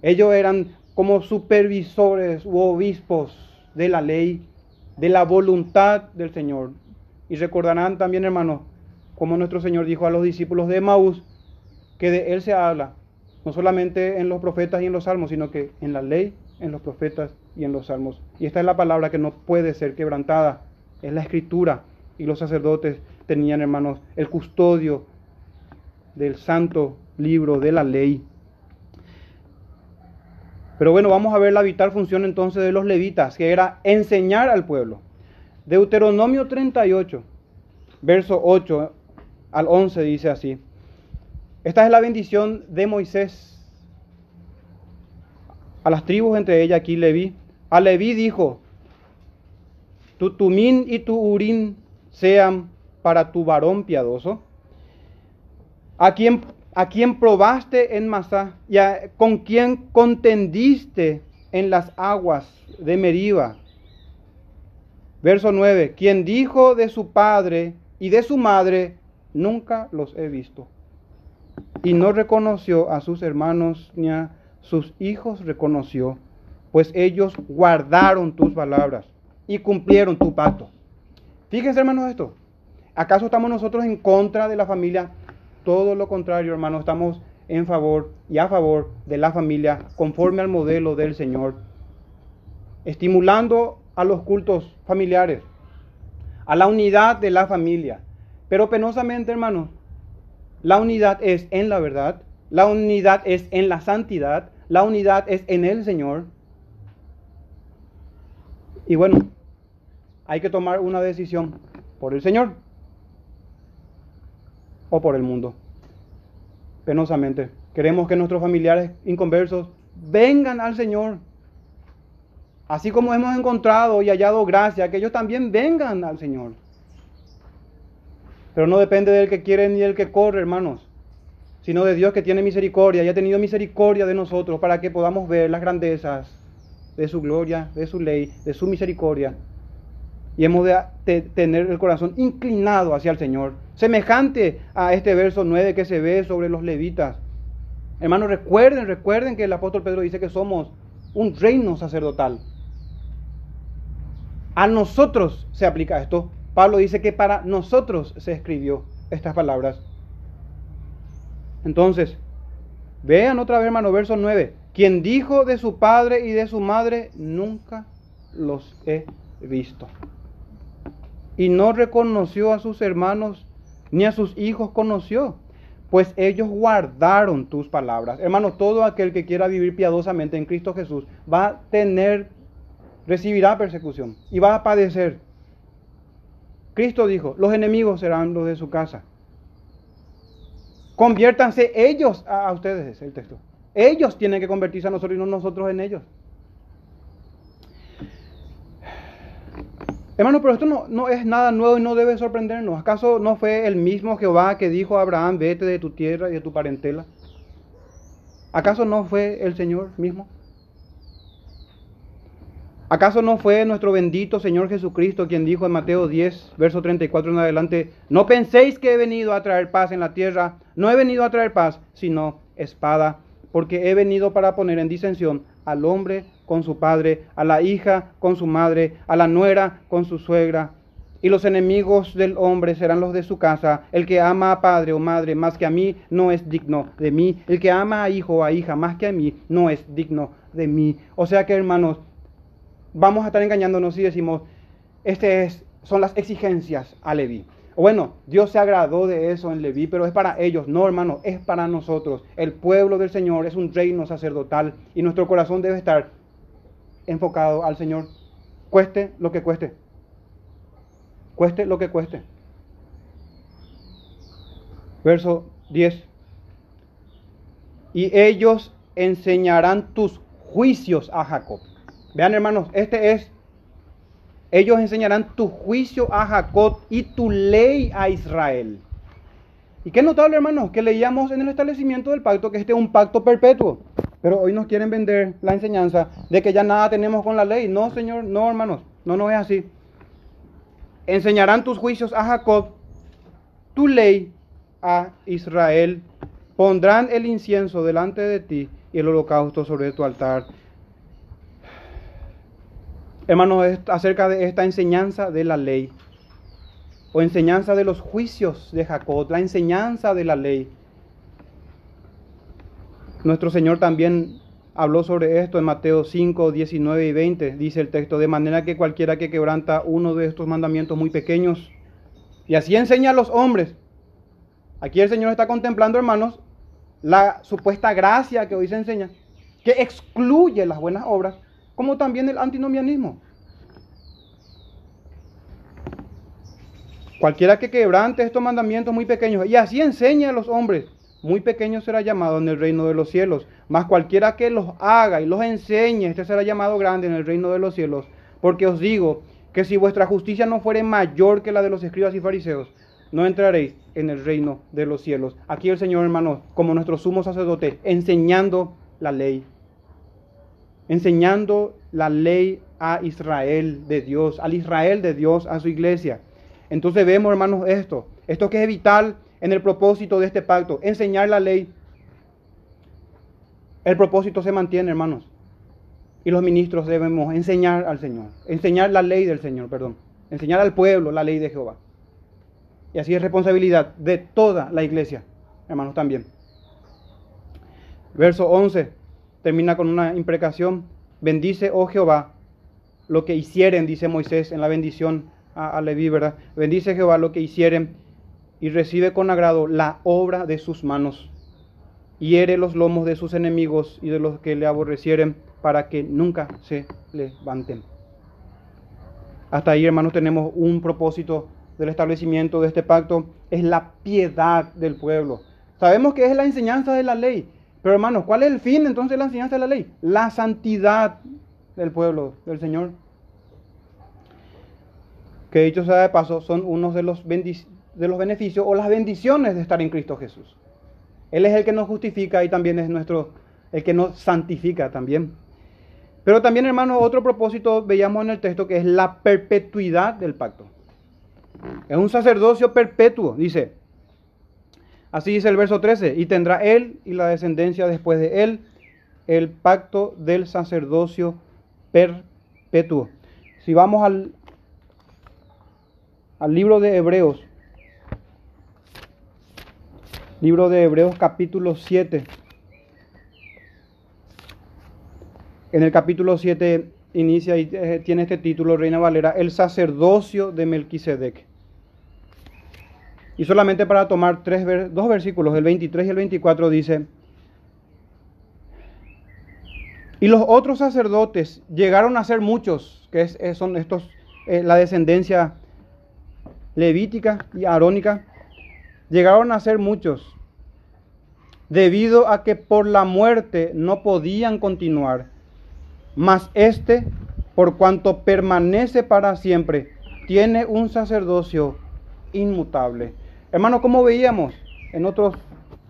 Speaker 1: Ellos eran como supervisores u obispos de la ley, de la voluntad del Señor. Y recordarán también, hermanos, como nuestro Señor dijo a los discípulos de Maús, que de Él se habla, no solamente en los profetas y en los salmos, sino que en la ley, en los profetas y en los salmos. Y esta es la palabra que no puede ser quebrantada, es la escritura y los sacerdotes tenían, hermanos, el custodio del santo libro de la ley. Pero bueno, vamos a ver la vital función entonces de los levitas, que era enseñar al pueblo. Deuteronomio 38, verso 8 al 11 dice así. Esta es la bendición de Moisés a las tribus entre ellas aquí Leví. A Leví dijo, tu tumín y tu urín sean para tu varón piadoso, a quien, a quien probaste en Masá y con quien contendiste en las aguas de Meriba. Verso 9, quien dijo de su padre y de su madre, nunca los he visto. Y no reconoció a sus hermanos ni a sus hijos reconoció, pues ellos guardaron tus palabras y cumplieron tu pacto. Fíjense, hermanos, esto. ¿Acaso estamos nosotros en contra de la familia? Todo lo contrario, hermanos, estamos en favor y a favor de la familia conforme al modelo del Señor, estimulando a los cultos familiares, a la unidad de la familia. Pero penosamente, hermanos, la unidad es en la verdad, la unidad es en la santidad, la unidad es en el Señor. Y bueno, hay que tomar una decisión por el Señor o por el mundo. Penosamente, queremos que nuestros familiares inconversos vengan al Señor. Así como hemos encontrado y hallado gracia, que ellos también vengan al Señor. Pero no depende del que quiere ni del que corre, hermanos, sino de Dios que tiene misericordia y ha tenido misericordia de nosotros para que podamos ver las grandezas de su gloria, de su ley, de su misericordia y hemos de tener el corazón inclinado hacia el Señor, semejante a este verso 9 que se ve sobre los levitas. Hermanos, recuerden, recuerden que el apóstol Pedro dice que somos un reino sacerdotal. A nosotros se aplica esto. Pablo dice que para nosotros se escribió estas palabras. Entonces, vean otra vez, hermano, verso 9. Quien dijo de su padre y de su madre, nunca los he visto y no reconoció a sus hermanos ni a sus hijos conoció, pues ellos guardaron tus palabras. Hermano, todo aquel que quiera vivir piadosamente en Cristo Jesús va a tener, recibirá persecución y va a padecer. Cristo dijo, los enemigos serán los de su casa. Conviértanse ellos a, ustedes, es el texto. Ellos tienen que convertirse a nosotros y no nosotros en ellos. Hermano, pero esto no, no, es nada nuevo y no debe sorprendernos. ¿Acaso no fue el mismo Jehová que dijo a Abraham, vete de tu tierra y de tu parentela? ¿Acaso no fue el Señor mismo? ¿Acaso no fue nuestro bendito Señor Jesucristo quien dijo en Mateo 10, verso 34 en adelante, no penséis que he venido a traer paz en la tierra, no he venido a traer paz, sino espada, porque he venido para poner en disensión al hombre con su padre, a la hija con su madre, a la nuera con su suegra. Y los enemigos del hombre serán los de su casa. El que ama a padre o madre más que a mí no es digno de mí. El que ama a hijo o a hija más que a mí no es digno de mí. O sea que hermanos, vamos a estar engañándonos si decimos, estas son las exigencias a Leví. Bueno, Dios se agradó de eso en Leví, pero es para ellos, no hermano, es para nosotros. El pueblo del Señor es un reino sacerdotal y nuestro corazón debe estar enfocado al Señor, cueste lo que cueste. Cueste lo que cueste. Verso 10. Y ellos enseñarán tus juicios a Jacob. Vean hermanos, este es, ellos enseñarán tu juicio a Jacob y tu ley a Israel. Y qué notable hermanos, que leíamos en el establecimiento del pacto que este es un pacto perpetuo. Pero hoy nos quieren vender la enseñanza de que ya nada tenemos con la ley. No, Señor, no, hermanos, no, no es así. Enseñarán tus juicios a Jacob, tu ley a Israel. Pondrán el incienso delante de ti y el holocausto sobre tu altar. Hermanos, acerca de esta enseñanza de la ley, o enseñanza de los juicios de Jacob, la enseñanza de la ley. Nuestro Señor también habló sobre esto en Mateo 5, 19 y 20. Dice el texto, de manera que cualquiera que quebranta uno de estos mandamientos muy pequeños y así enseña a los hombres. Aquí el Señor está contemplando, hermanos, la supuesta gracia que hoy se enseña, que excluye las buenas obras, como también el antinomianismo. Cualquiera que quebrante estos mandamientos muy pequeños y así enseña a los hombres, muy pequeño será llamado en el reino de los cielos. Mas cualquiera que los haga y los enseñe, este será llamado grande en el reino de los cielos. Porque os digo que si vuestra justicia no fuere mayor que la de los escribas y fariseos, no entraréis en el reino de los cielos. Aquí el Señor, hermano, como nuestro sumo sacerdote, enseñando la ley. Enseñando la ley a Israel de Dios, al Israel de Dios, a su iglesia. Entonces vemos, hermanos, esto. Esto que es vital en el propósito de este pacto, enseñar la ley. El propósito se mantiene, hermanos. Y los ministros debemos enseñar al Señor, enseñar la ley del Señor, perdón, enseñar al pueblo la ley de Jehová. Y así es responsabilidad de toda la iglesia, hermanos, también. Verso 11 termina con una imprecación. Bendice, oh Jehová, lo que hicieren, dice Moisés en la bendición a, a Leví, ¿verdad? Bendice Jehová lo que hicieren y recibe con agrado la obra de sus manos. Hiere los lomos de sus enemigos y de los que le aborrecieren para que nunca se levanten. Hasta ahí, hermanos, tenemos un propósito del establecimiento de este pacto, es la piedad del pueblo. Sabemos que es la enseñanza de la ley, pero hermanos, ¿cuál es el fin entonces de la enseñanza de la ley? La santidad del pueblo, del Señor. Que dicho sea de paso, son unos de los bendiciones de los beneficios o las bendiciones de estar en Cristo Jesús. Él es el que nos justifica y también es nuestro, el que nos santifica también. Pero también, hermanos, otro propósito veíamos en el texto que es la perpetuidad del pacto. Es un sacerdocio perpetuo, dice. Así dice el verso 13, y tendrá él y la descendencia después de él el pacto del sacerdocio perpetuo. Si vamos al, al libro de Hebreos, Libro de Hebreos capítulo 7. En el capítulo 7 inicia y eh, tiene este título, Reina Valera, el sacerdocio de Melquisedec. Y solamente para tomar dos versículos, el 23 y el 24 dice, y los otros sacerdotes llegaron a ser muchos, que son estos, eh, la descendencia levítica y arónica, llegaron a ser muchos, debido a que por la muerte no podían continuar. Mas este, por cuanto permanece para siempre, tiene un sacerdocio inmutable. Hermano, como veíamos en otros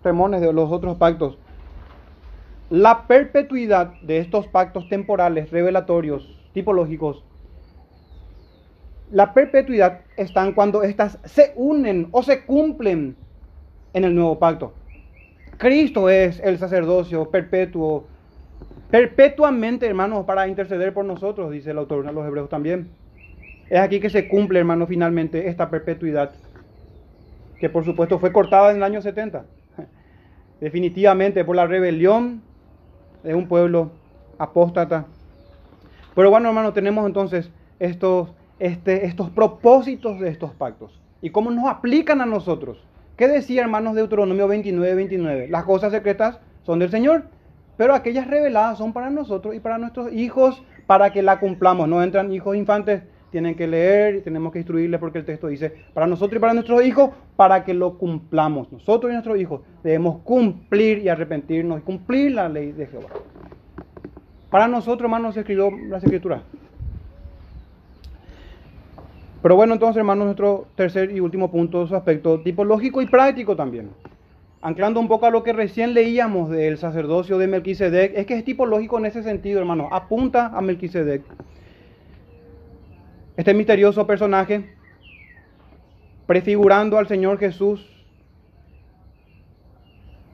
Speaker 1: sermones de los otros pactos, la perpetuidad de estos pactos temporales, revelatorios, tipológicos, la perpetuidad están cuando éstas se unen o se cumplen en el nuevo pacto. Cristo es el sacerdocio perpetuo, perpetuamente, hermanos, para interceder por nosotros, dice el autor de los Hebreos también. Es aquí que se cumple, hermano, finalmente esta perpetuidad, que por supuesto fue cortada en el año 70. Definitivamente por la rebelión de un pueblo apóstata. Pero bueno, hermano, tenemos entonces estos este, estos propósitos de estos pactos y cómo nos aplican a nosotros. ¿Qué decía, hermanos, de Deuteronomio 29, 29? Las cosas secretas son del Señor, pero aquellas reveladas son para nosotros y para nuestros hijos, para que la cumplamos. No entran hijos infantes, tienen que leer y tenemos que instruirles porque el texto dice, para nosotros y para nuestros hijos, para que lo cumplamos. Nosotros y nuestros hijos debemos cumplir y arrepentirnos y cumplir la ley de Jehová. Para nosotros, hermanos, se escribió las escrituras. Pero bueno, entonces, hermanos, nuestro tercer y último punto, su aspecto tipológico y práctico también. Anclando un poco a lo que recién leíamos del sacerdocio de Melquisedec, es que es tipológico en ese sentido, hermanos. Apunta a Melquisedec. Este misterioso personaje, prefigurando al Señor Jesús,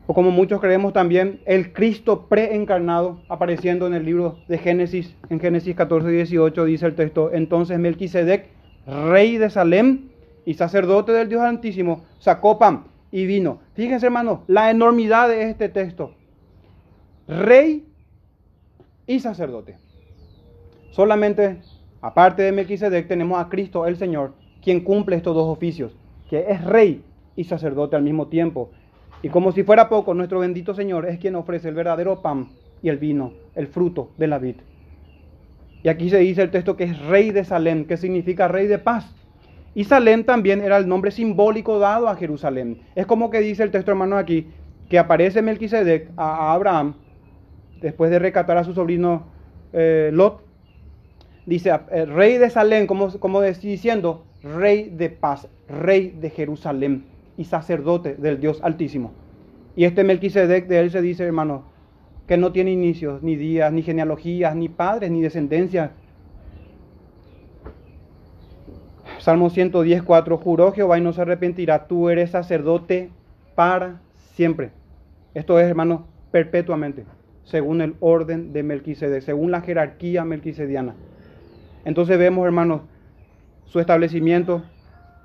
Speaker 1: o como muchos creemos también, el Cristo preencarnado, apareciendo en el libro de Génesis, en Génesis 14 y 18, dice el texto, entonces Melquisedec, rey de Salem y sacerdote del Dios Altísimo, sacó pan y vino. Fíjense, hermano, la enormidad de este texto. Rey y sacerdote. Solamente Aparte de Melquisedec tenemos a Cristo el Señor, quien cumple estos dos oficios, que es rey y sacerdote al mismo tiempo. Y como si fuera poco, nuestro bendito Señor es quien ofrece el verdadero pan y el vino, el fruto de la vid. Y aquí se dice el texto que es rey de Salem, que significa rey de paz. Y Salem también era el nombre simbólico dado a Jerusalén. Es como que dice el texto hermano aquí, que aparece Melquisedec a Abraham, después de recatar a su sobrino eh, Lot, dice eh, rey de Salem, como, como diciendo rey de paz, rey de Jerusalén y sacerdote del Dios Altísimo. Y este Melquisedec de él se dice, hermano, que no tiene inicios, ni días, ni genealogías, ni padres, ni descendencia. Salmo 110, 4, juró Jehová y no se arrepentirá, tú eres sacerdote para siempre. Esto es, hermano, perpetuamente, según el orden de Melquisedec, según la jerarquía melquisediana. Entonces vemos, hermanos, su establecimiento,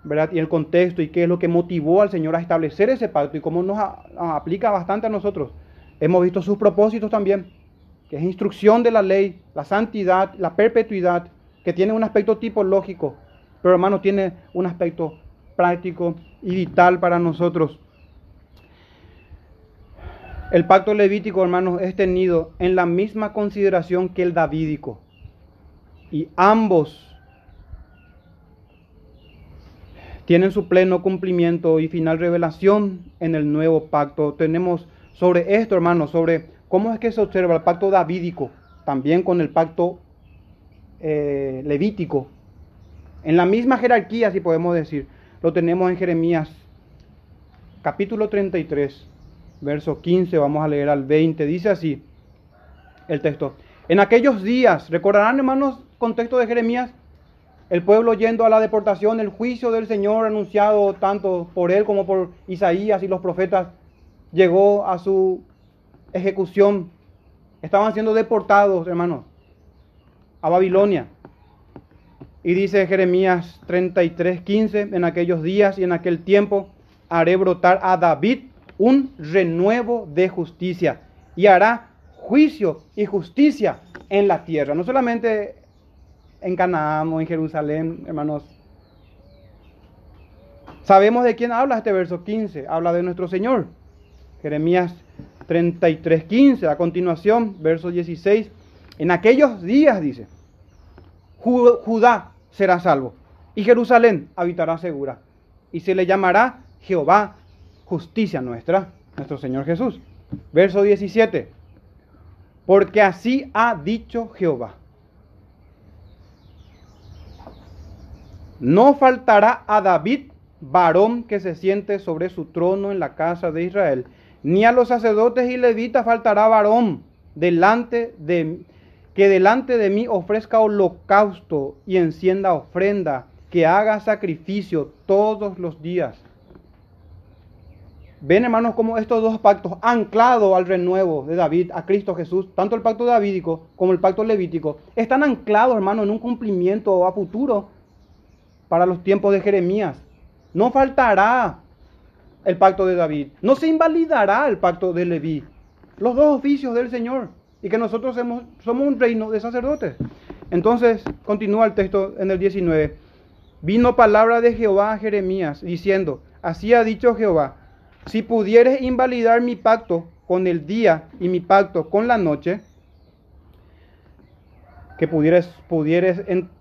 Speaker 1: ¿verdad? Y el contexto y qué es lo que motivó al Señor a establecer ese pacto y cómo nos aplica bastante a nosotros. Hemos visto sus propósitos también, que es instrucción de la ley, la santidad, la perpetuidad, que tiene un aspecto tipológico, pero hermanos, tiene un aspecto práctico y vital para nosotros. El pacto levítico, hermanos, es tenido en la misma consideración que el davídico. Y ambos tienen su pleno cumplimiento y final revelación en el nuevo pacto. Tenemos sobre esto, hermanos, sobre cómo es que se observa el pacto davídico, también con el pacto eh, levítico. En la misma jerarquía, si podemos decir, lo tenemos en Jeremías capítulo 33, verso 15, vamos a leer al 20, dice así el texto. En aquellos días, recordarán hermanos contexto de Jeremías, el pueblo yendo a la deportación, el juicio del Señor anunciado tanto por él como por Isaías y los profetas, llegó a su ejecución. Estaban siendo deportados, hermanos, a Babilonia. Y dice Jeremías 33, 15, en aquellos días y en aquel tiempo haré brotar a David un renuevo de justicia y hará juicio y justicia en la tierra. No solamente en Canaán o en Jerusalén, hermanos. Sabemos de quién habla este verso 15. Habla de nuestro Señor. Jeremías 33, 15. A continuación, verso 16. En aquellos días, dice, Judá será salvo y Jerusalén habitará segura. Y se le llamará Jehová justicia nuestra, nuestro Señor Jesús. Verso 17. Porque así ha dicho Jehová No faltará a David varón que se siente sobre su trono en la casa de Israel, ni a los sacerdotes y levitas faltará varón delante de que delante de mí ofrezca holocausto y encienda ofrenda, que haga sacrificio todos los días. Ven hermanos como estos dos pactos anclados al renuevo de David, a Cristo Jesús, tanto el pacto davídico como el pacto levítico, están anclados hermanos en un cumplimiento a futuro para los tiempos de Jeremías. No faltará el pacto de David. No se invalidará el pacto de Leví. Los dos oficios del Señor. Y que nosotros somos, un reino de sacerdotes. Entonces, continúa el texto en el 19. Vino palabra de Jehová a Jeremías diciendo, así ha dicho Jehová, si pudieres invalidar mi pacto con el día y mi pacto con la noche, que pudiera,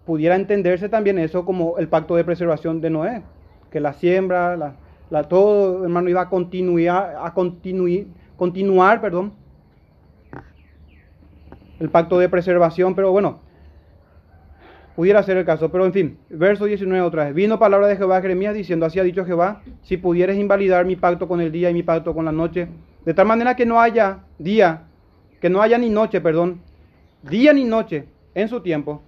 Speaker 1: pudiera entenderse también eso como el pacto de preservación de Noé, que la siembra, la, la todo, hermano, iba a continuar, a continuar, perdón, el pacto de preservación, pero bueno, pudiera ser el caso, pero en fin, verso 19 otra vez. Vino palabra de Jehová a Jeremías diciendo, así ha dicho Jehová, si pudieres invalidar mi pacto con el día y mi pacto con la noche, de tal manera que no haya día, que no haya ni noche, perdón, día ni noche en su tiempo,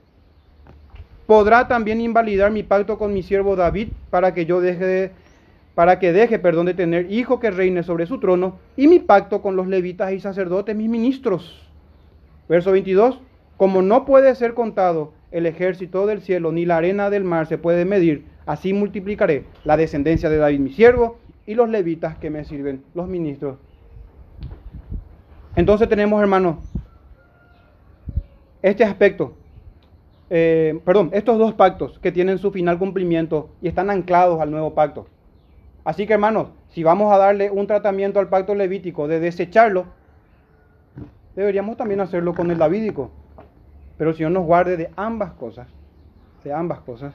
Speaker 1: podrá también invalidar mi pacto con mi siervo David para que yo deje para que deje, perdón, de tener hijo que reine sobre su trono y mi pacto con los levitas y sacerdotes, mis ministros. Verso 22, como no puede ser contado el ejército del cielo, ni la arena del mar se puede medir, así multiplicaré la descendencia de David mi siervo y los levitas que me sirven, los ministros. Entonces tenemos, hermanos, este aspecto, eh, perdón, estos dos pactos que tienen su final cumplimiento y están anclados al nuevo pacto. Así que, hermanos, si vamos a darle un tratamiento al pacto levítico de desecharlo, deberíamos también hacerlo con el davídico. Pero el Señor nos guarde de ambas cosas. De ambas cosas.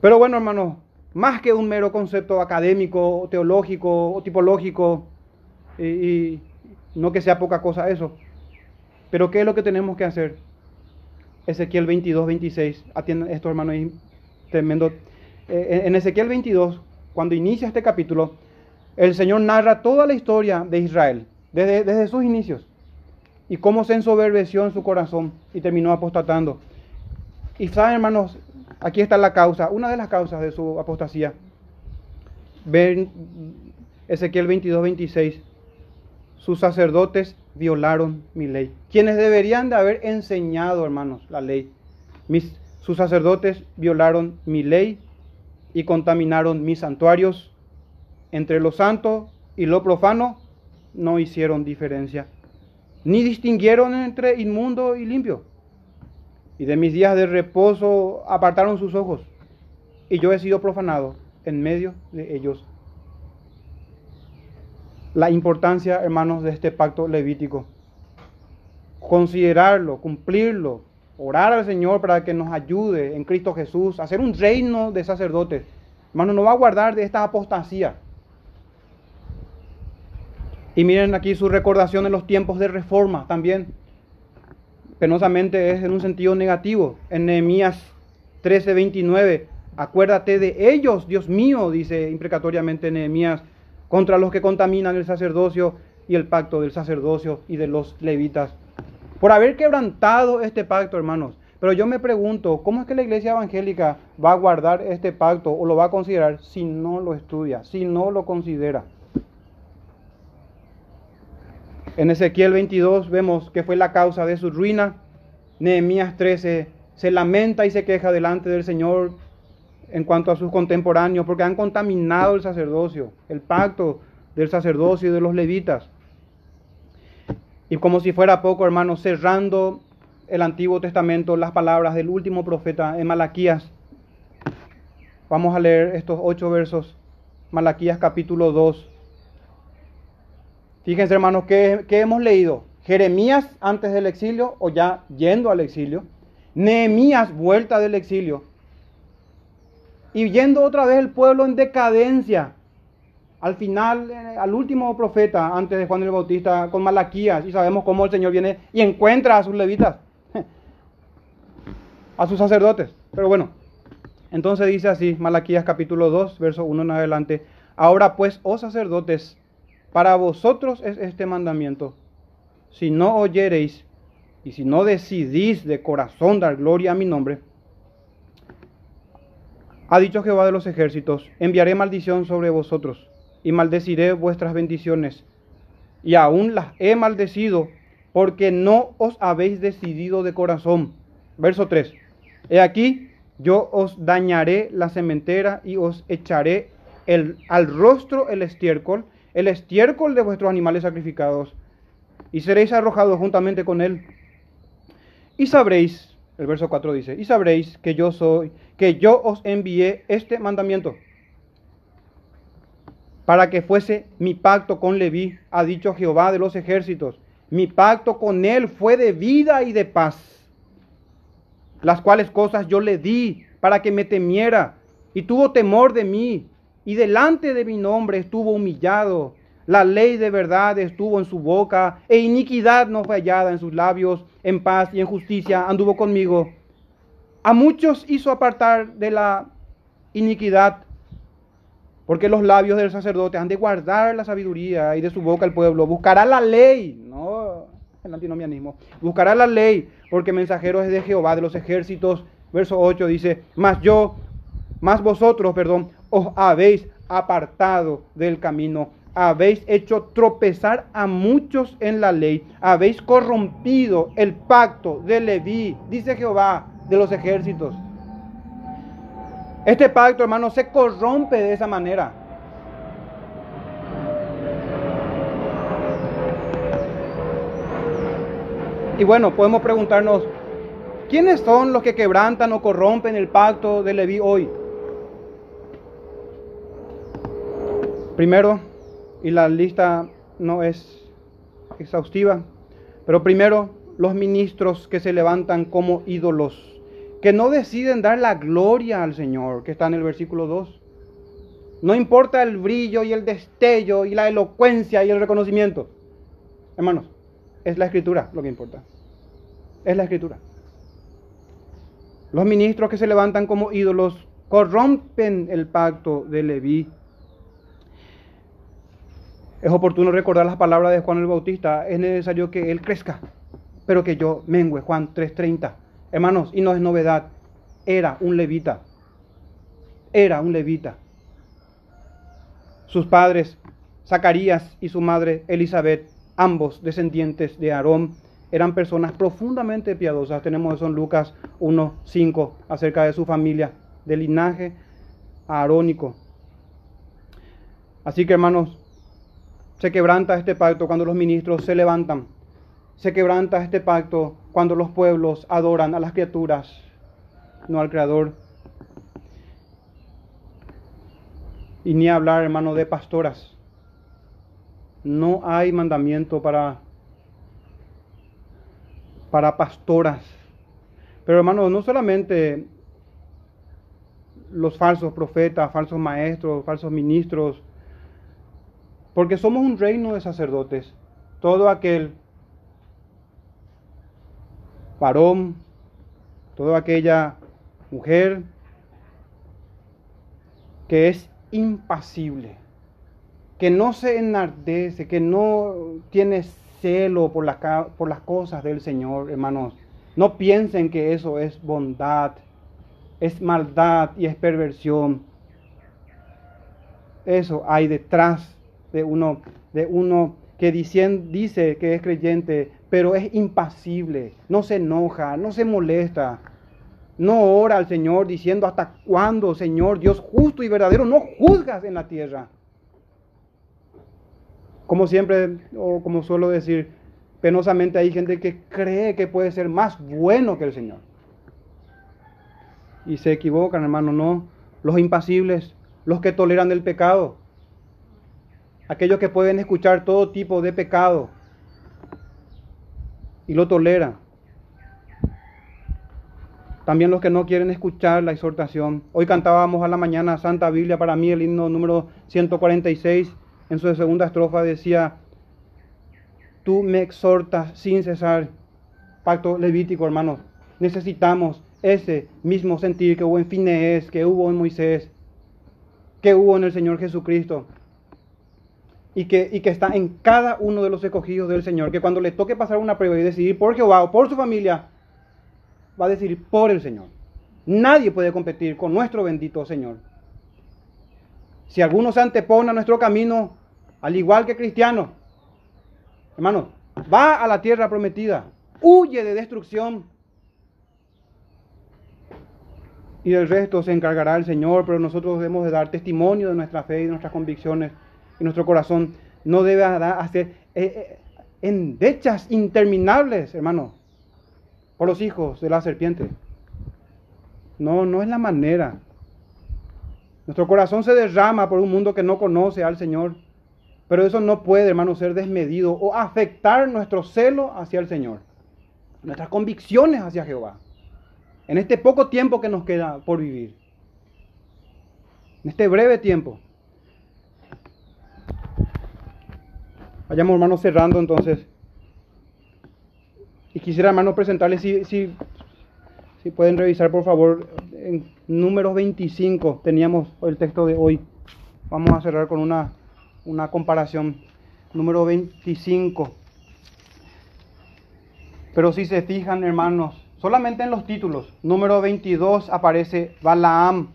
Speaker 1: Pero bueno, hermanos, más que un mero concepto académico, teológico o tipológico, y, no que sea poca cosa eso. Pero ¿qué es lo que tenemos que hacer? Ezequiel 22, 26. Atiendan esto, hermanos, tremendo. Eh, en Ezequiel 22, cuando inicia este capítulo, el Señor narra toda la historia de Israel, desde, sus inicios y cómo se ensoberbeció en su corazón y terminó apostatando. Y saben, hermanos, aquí está la causa, una de las causas de su apostasía. Ven Ezequiel 22, 26. Sus sacerdotes violaron mi ley. Quienes deberían de haber enseñado, hermanos, la ley. Mis, sus sacerdotes violaron mi ley y contaminaron mis santuarios. Entre lo santo y lo profano no hicieron diferencia ni distinguieron entre inmundo y limpio. Y de mis días de reposo apartaron sus ojos, y yo he sido profanado en medio de ellos. La importancia, hermanos, de este pacto levítico. Considerarlo, cumplirlo, orar al Señor para que nos ayude en Cristo Jesús, hacer un reino de sacerdotes. Hermanos, no va a guardar de esta apostasía. Y miren aquí su recordación en los tiempos de reforma también. Penosamente es en un sentido negativo. En Nehemías 13:29, acuérdate de ellos, Dios mío, dice imprecatoriamente Nehemías, contra los que contaminan el sacerdocio y el pacto del sacerdocio y de los levitas. Por haber quebrantado este pacto, hermanos. Pero yo me pregunto, ¿cómo es que la iglesia evangélica va a guardar este pacto o lo va a considerar si no lo estudia, si no lo considera? En Ezequiel 22 vemos que fue la causa de su ruina. Nehemías 13 se lamenta y se queja delante del Señor en cuanto a sus contemporáneos porque han contaminado el sacerdocio, el pacto del sacerdocio y de los levitas. Y como si fuera poco, hermanos, cerrando el Antiguo Testamento, las palabras del último profeta en Malaquías. Vamos a leer estos ocho versos. Malaquías capítulo 2, Fíjense, hermanos, ¿qué, hemos leído? Jeremías antes del exilio o ya yendo al exilio. Nehemías vuelta del exilio. Y yendo otra vez el pueblo en decadencia. Al final, eh, al último profeta, antes de Juan el Bautista, con Malaquías. Y sabemos cómo el Señor viene y encuentra a sus levitas. A sus sacerdotes. Pero bueno, entonces dice así, Malaquías capítulo 2, verso 1 en adelante. Ahora pues, oh sacerdotes, para vosotros es este mandamiento. Si no oyereis y si no decidís de corazón dar gloria a mi nombre, ha dicho Jehová de los ejércitos, enviaré maldición sobre vosotros y maldeciré vuestras bendiciones. Y aún las he maldecido porque no os habéis decidido de corazón. Verso 3. He aquí, yo os dañaré la cementera y os echaré al rostro el estiércol el estiércol de vuestros animales sacrificados, y seréis arrojados juntamente con él. Y sabréis, el verso 4 dice, y sabréis que yo soy, que yo os envié este mandamiento, para que fuese mi pacto con Leví, ha dicho Jehová de los ejércitos. Mi pacto con él fue de vida y de paz. las cuales cosas yo le di para que me temiera, y tuvo temor de mí, y delante de mi nombre estuvo humillado. La ley de verdad estuvo en su boca, e iniquidad no fue hallada en sus labios, en paz y en justicia anduvo conmigo. A muchos hizo apartar de la iniquidad, porque los labios del sacerdote han de guardar la sabiduría y de su boca el pueblo. Buscará la ley, no el antinomianismo, buscará la ley, porque mensajero es de Jehová de los ejércitos. Verso 8 dice, mas yo, más vosotros, perdón, os habéis apartado del camino, habéis hecho tropezar a muchos en la ley, habéis corrompido el pacto de Leví, dice Jehová de los ejércitos. Este pacto, hermano, se corrompe de esa manera. Y bueno, podemos preguntarnos, ¿quiénes son los que quebrantan o corrompen el pacto de Leví hoy? Primero, y la lista no es exhaustiva, pero primero los ministros que se levantan como ídolos que no deciden dar la gloria al Señor, que está en el versículo 2. No importa el brillo y el destello y la elocuencia y el reconocimiento. Hermanos, es la escritura lo que importa. Es la escritura. Los ministros que se levantan como ídolos corrompen el pacto de Leví. Es oportuno recordar las palabras de Juan el Bautista. Es necesario que él crezca, pero que yo mengüe. Juan 3:30. Hermanos, y no es novedad, era un levita. Era un levita. Sus padres, Zacarías y su madre Elizabeth, ambos descendientes de Aarón, eran personas profundamente piadosas. Tenemos eso en Lucas 1.5 acerca de su familia, del linaje aarónico. Así que hermanos, se quebranta este pacto cuando los ministros se levantan se quebranta este pacto cuando los pueblos adoran a las criaturas, no al Creador. Y ni hablar, hermano, de pastoras. No hay mandamiento para, para pastoras. Pero hermano, no solamente los falsos profetas, falsos maestros, falsos ministros, porque somos un reino de sacerdotes. Todo aquel varón, toda aquella mujer que es impasible, que no se enardece, que no tiene celo por, por las cosas del Señor, hermanos. No piensen que eso es bondad, es maldad y es perversión. Eso hay detrás de uno, de uno que dice que es creyente, pero es impasible, no se enoja, no se molesta, no ora al Señor diciendo hasta cuándo, Señor, Dios justo y verdadero, no juzgas en la tierra. Como siempre, o como suelo decir, penosamente hay gente que cree que puede ser más bueno que el Señor. Y se equivocan, hermano, no. Los impasibles, los que toleran el pecado, aquellos que pueden escuchar todo tipo de pecado, y lo tolera. También los que no quieren escuchar la exhortación. Hoy cantábamos a la mañana Santa Biblia, para mí el himno número 146, en su segunda estrofa decía, tú me exhortas sin cesar. Pacto levítico, hermanos. Necesitamos ese mismo sentir que hubo en Finees, que hubo en Moisés, que hubo en el Señor Jesucristo y que, y que está en cada uno de los escogidos del Señor, que cuando le toque pasar una prueba y decidir por Jehová o por su familia, va a decidir por el Señor. Nadie puede competir con nuestro bendito Señor. Si alguno se antepone a nuestro camino, al igual que cristiano, hermano, va a la tierra prometida, huye de destrucción. Y del resto se encargará el Señor, pero nosotros debemos de dar testimonio de nuestra fe y de nuestras convicciones y nuestro corazón no debe hacer eh, eh, endechas interminables, hermano, por los hijos de la serpiente. No, no es la manera. Nuestro corazón se derrama por un mundo que no conoce al Señor. Pero eso no puede, hermano, ser desmedido o afectar nuestro celo hacia el Señor. Nuestras convicciones hacia Jehová. en este poco tiempo que nos queda por vivir, en este breve tiempo. Vayamos, hermanos, cerrando entonces. Y quisiera, hermanos, presentarles, si, si, si pueden revisar, por favor, en números 25 teníamos el texto de hoy. Vamos a cerrar con una, una comparación. Número 25. Pero si se fijan, hermanos, solamente en los títulos, número 22 aparece Balaam,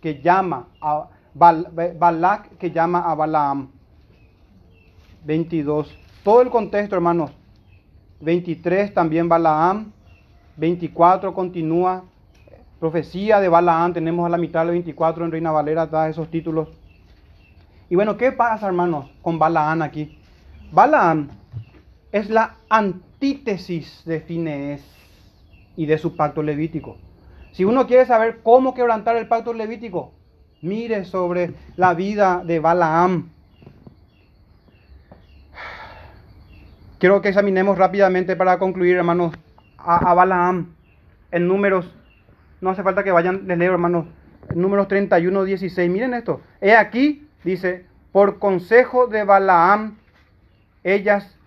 Speaker 1: que llama a Balak, que llama a Balaam. 22. Todo el contexto, hermanos. 23 también Balaam. 24 continúa. Profecía de Balaam. Tenemos a la mitad del 24 en Reina Valera, da esos títulos. Y bueno, ¿qué pasa, hermanos, con Balaam aquí? Balaam es la antítesis de Finees y de su pacto levítico. Si uno quiere saber cómo quebrantar el pacto levítico, mire sobre la vida de Balaam. Quiero que examinemos rápidamente para concluir, hermanos, a, Balaam en números. No hace falta que vayan, les leo, hermanos. números 31, 16. Miren esto. He aquí, dice, por consejo de Balaam, ellas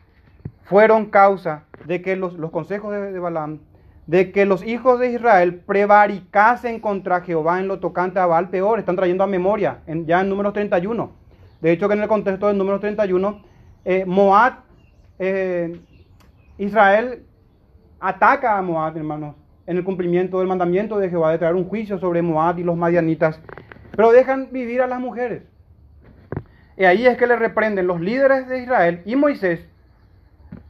Speaker 1: fueron causa de que los, consejos de, Balaam, de que los hijos de Israel prevaricasen contra Jehová en lo tocante a Baal peor. Están trayendo a memoria, en, ya en números 31. De hecho, que en el contexto del número 31, eh, Moab eh, Israel ataca a Moab, hermanos, en el cumplimiento del mandamiento de Jehová de traer un juicio sobre Moab y los madianitas, pero dejan vivir a las mujeres. Y ahí es que le reprenden los líderes de Israel y Moisés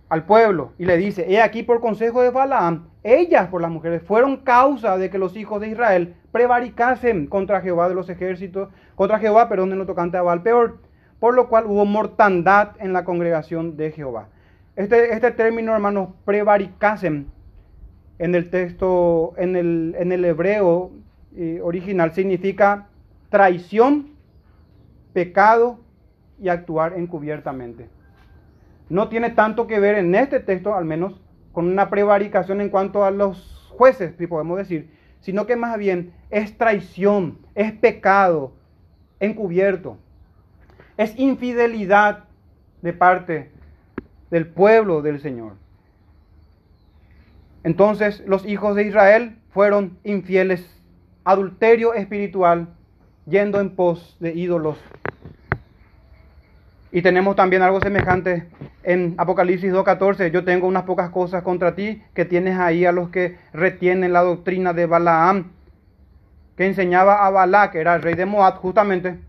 Speaker 1: al pueblo y le dice, he aquí por consejo de Balaam, ellas por las mujeres fueron causa de que los hijos de Israel prevaricasen contra Jehová de los ejércitos, contra Jehová, perdón, en lo tocante a Baal peor, por lo cual hubo mortandad en la congregación de Jehová. Este, este término, hermanos, prevaricasen, en el texto, en el, en el hebreo eh, original, significa traición, pecado y actuar encubiertamente. No tiene tanto que ver en este texto, al menos, con una prevaricación en cuanto a los jueces, si podemos decir, sino que más bien es traición, es pecado encubierto, es infidelidad de parte del pueblo del Señor. Entonces los hijos de Israel fueron infieles, adulterio espiritual, yendo en pos de ídolos. Y tenemos también algo semejante en Apocalipsis 2.14. Yo tengo unas pocas cosas contra ti que tienes ahí a los que retienen la doctrina de Balaam, que enseñaba a Balá, que era el rey de Moab, justamente,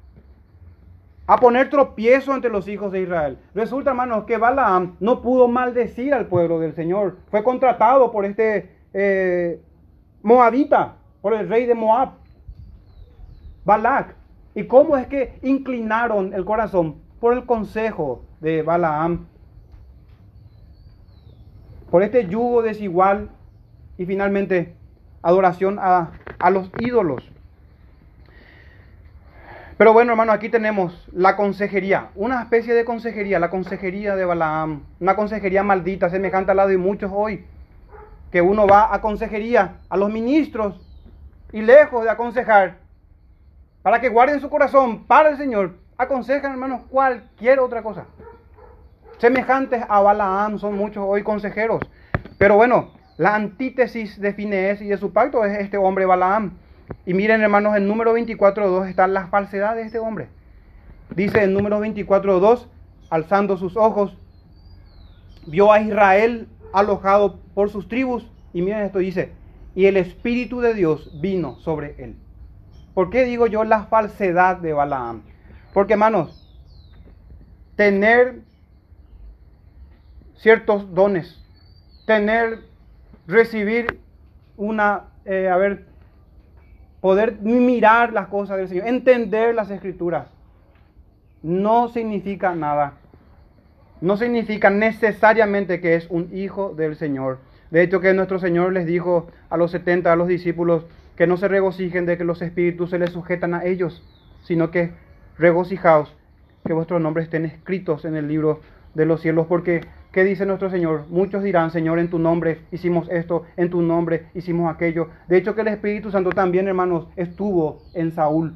Speaker 1: a poner tropiezo entre los hijos de Israel. Resulta, hermanos, que Balaam no pudo maldecir al pueblo del Señor. Fue contratado por este eh, Moabita, por el rey de Moab, Balak. ¿Y cómo es que inclinaron el corazón? Por el consejo de Balaam. Por este yugo desigual y finalmente adoración a, a los ídolos. Pero bueno, hermano, aquí tenemos la consejería, una especie de consejería, la consejería de Balaam, una consejería maldita, semejante al lado de muchos hoy, que uno va a consejería, a los ministros, y lejos de aconsejar, para que guarden su corazón para el Señor, aconsejan, hermanos, cualquier otra cosa. Semejantes a Balaam son muchos hoy consejeros. Pero bueno, la antítesis de Finees y de su pacto es este hombre Balaam. Y miren, hermanos, en número 24.2 está la falsedad de este hombre. Dice en número 24.2, alzando sus ojos, vio a Israel alojado por sus tribus. Y miren esto, dice, y el Espíritu de Dios vino sobre él. ¿Por qué digo yo la falsedad de Balaam? Porque, hermanos, tener ciertos dones, tener, recibir una, eh, a ver, poder mirar las cosas del Señor, entender las escrituras, no significa nada. No significa necesariamente que es un hijo del Señor. De hecho, que nuestro Señor les dijo a los 70, a los discípulos, que no se regocijen de que los espíritus se les sujetan a ellos, sino que regocijaos que vuestros nombres estén escritos en el libro de los cielos, porque ¿Qué dice nuestro Señor? Muchos dirán, Señor, en tu nombre hicimos esto, en tu nombre hicimos aquello. De hecho que el Espíritu Santo también, hermanos, estuvo en Saúl,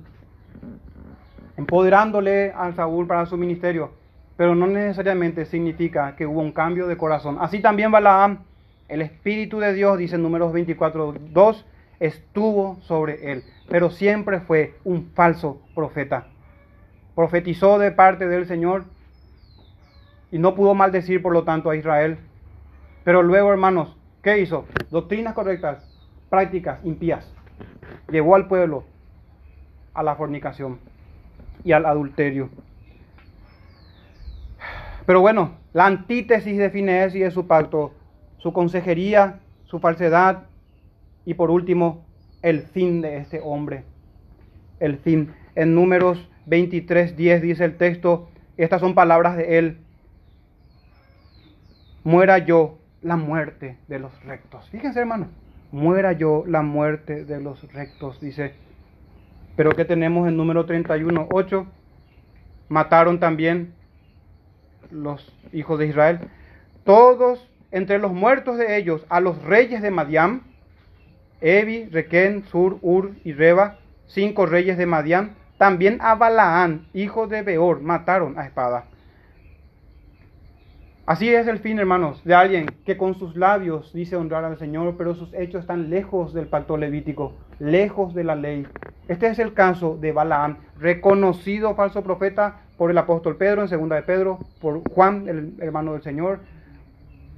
Speaker 1: empoderándole a Saúl para su ministerio. Pero no necesariamente significa que hubo un cambio de corazón. Así también Balaam, el Espíritu de Dios, dice en números 24, 2, estuvo sobre él. Pero siempre fue un falso profeta. Profetizó de parte del Señor y no pudo maldecir por lo tanto a Israel. Pero luego, hermanos, ¿qué hizo? Doctrinas correctas, prácticas impías. Llevó al pueblo a la fornicación y al adulterio. Pero bueno, la antítesis de Finés y de su pacto, su consejería, su falsedad y por último, el fin de este hombre. El fin. En números 23, 10 dice el texto, estas son palabras de él, muera yo la muerte de los rectos. Fíjense hermano, muera yo la muerte de los rectos, dice. Pero que tenemos en número 31, 8, mataron también los hijos de Israel, todos entre los muertos de ellos, a los reyes de Madián, Evi, Requén, Sur, Ur y Reba, cinco reyes de Madián, también a Balaán, hijo de Beor, mataron a espada. Así es el fin, hermanos, de alguien que con sus labios dice honrar al Señor, pero sus hechos están lejos del pacto levítico, lejos de la ley. Este es el caso de Balaam, reconocido falso profeta por el apóstol Pedro en segunda de Pedro, por Juan, el hermano del Señor,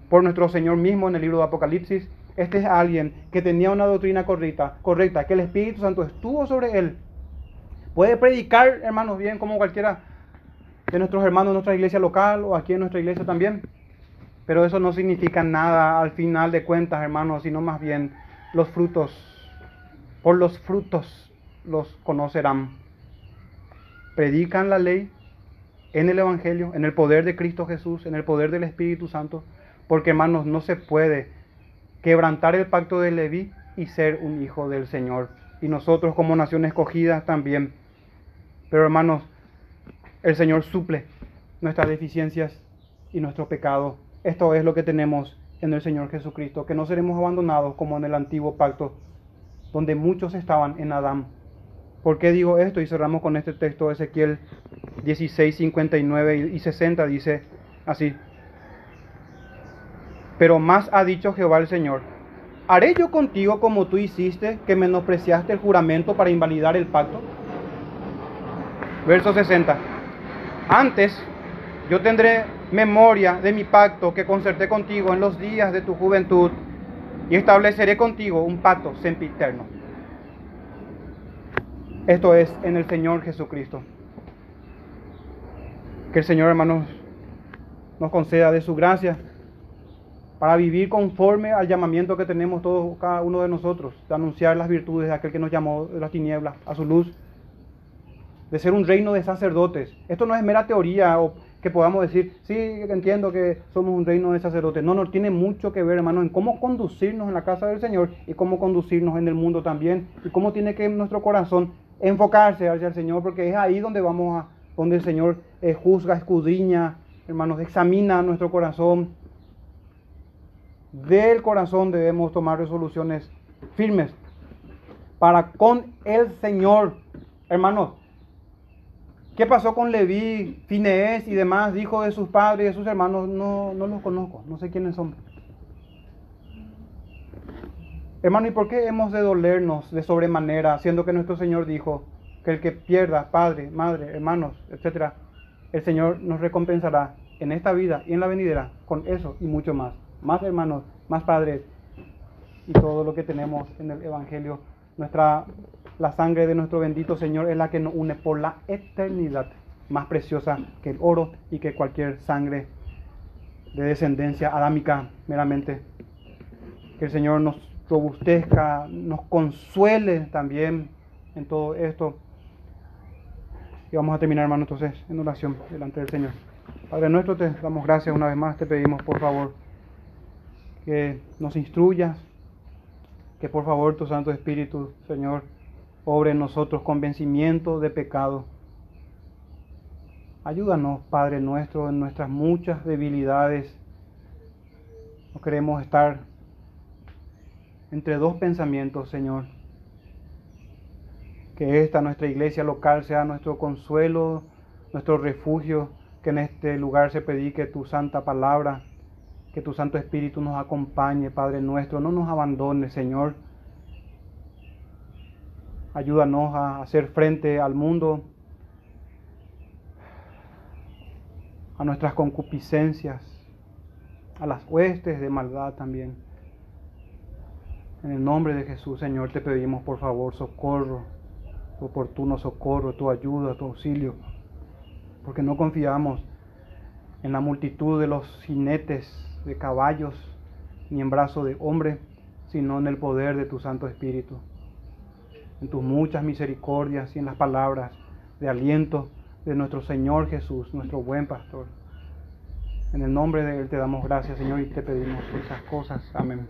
Speaker 1: por nuestro Señor mismo en el libro de Apocalipsis. Este es alguien que tenía una doctrina correcta, correcta, que el Espíritu Santo estuvo sobre él. Puede predicar, hermanos, bien como cualquiera de nuestros hermanos en nuestra iglesia local o aquí en nuestra iglesia también. Pero eso no significa nada al final de cuentas, hermanos, sino más bien los frutos. Por los frutos los conocerán. Predican la ley en el Evangelio, en el poder de Cristo Jesús, en el poder del Espíritu Santo. Porque, hermanos, no se puede quebrantar el pacto de Leví y ser un hijo del Señor. Y nosotros como nación escogida también. Pero, hermanos, el Señor suple nuestras deficiencias y nuestros pecados. Esto es lo que tenemos en el Señor Jesucristo, que no seremos abandonados como en el antiguo pacto, donde muchos estaban en Adán. ¿Por qué digo esto? Y cerramos con este texto de Ezequiel 16, 59 y 60, dice así. Pero más ha dicho Jehová el Señor, ¿haré yo contigo como tú hiciste, que menospreciaste el juramento para invalidar el pacto? Verso 60. Antes yo tendré memoria de mi pacto que concerté contigo en los días de tu juventud y estableceré contigo un pacto sempiterno. Esto es en el Señor Jesucristo. Que el Señor, hermanos, nos conceda de su gracia para vivir conforme al llamamiento que tenemos todos, cada uno de nosotros, de anunciar las virtudes de aquel que nos llamó de las tinieblas a su luz de ser un reino de sacerdotes. Esto no es mera teoría o que podamos decir, sí, entiendo que somos un reino de sacerdotes. No, no, tiene mucho que ver, hermano, en cómo conducirnos en la casa del Señor y cómo conducirnos en el mundo también. Y cómo tiene que nuestro corazón enfocarse hacia el Señor, porque es ahí donde vamos a, donde el Señor eh, juzga, escudriña, hermanos, examina nuestro corazón. Del corazón debemos tomar resoluciones firmes para con el Señor. Hermanos, ¿Qué pasó con Leví, Fineés y demás, hijos de sus padres y de sus hermanos? No, no los conozco, no sé quiénes son. Hermano, ¿y por qué hemos de dolernos de sobremanera, siendo que nuestro Señor dijo que el que pierda padre, madre, hermanos, etcétera, el Señor nos recompensará en esta vida y en la venidera con eso y mucho más? Más hermanos, más padres y todo lo que tenemos en el Evangelio. Nuestra la sangre de nuestro bendito Señor es la que nos une por la eternidad, más preciosa que el oro y que cualquier sangre de descendencia adámica meramente. Que el Señor nos robustezca, nos consuele también en todo esto. Y vamos a terminar, hermano, entonces, en oración delante del Señor. Padre nuestro, te damos gracias una vez más, te pedimos, por favor, que nos instruyas, que por favor tu Santo Espíritu, Señor, obre en nosotros convencimiento de pecado. Ayúdanos, Padre nuestro, en nuestras muchas debilidades, No queremos estar entre dos pensamientos, Señor. Que esta nuestra iglesia local sea nuestro consuelo, nuestro refugio, que en este lugar se predique tu santa palabra, que tu Santo Espíritu nos acompañe, Padre nuestro, no nos abandone, Señor. Ayúdanos a hacer frente al mundo, a nuestras concupiscencias, a las huestes de maldad también. En el nombre de Jesús, Señor, te pedimos por favor socorro, oportuno socorro, tu ayuda, tu auxilio, porque no confiamos en la multitud de los jinetes de caballos, ni en brazo de hombre, sino en el poder de tu Santo Espíritu, en tus muchas misericordias y en las palabras de aliento de nuestro Señor Jesús, nuestro buen pastor. En el nombre de Él te damos gracias, Señor, y te pedimos esas cosas. Amén.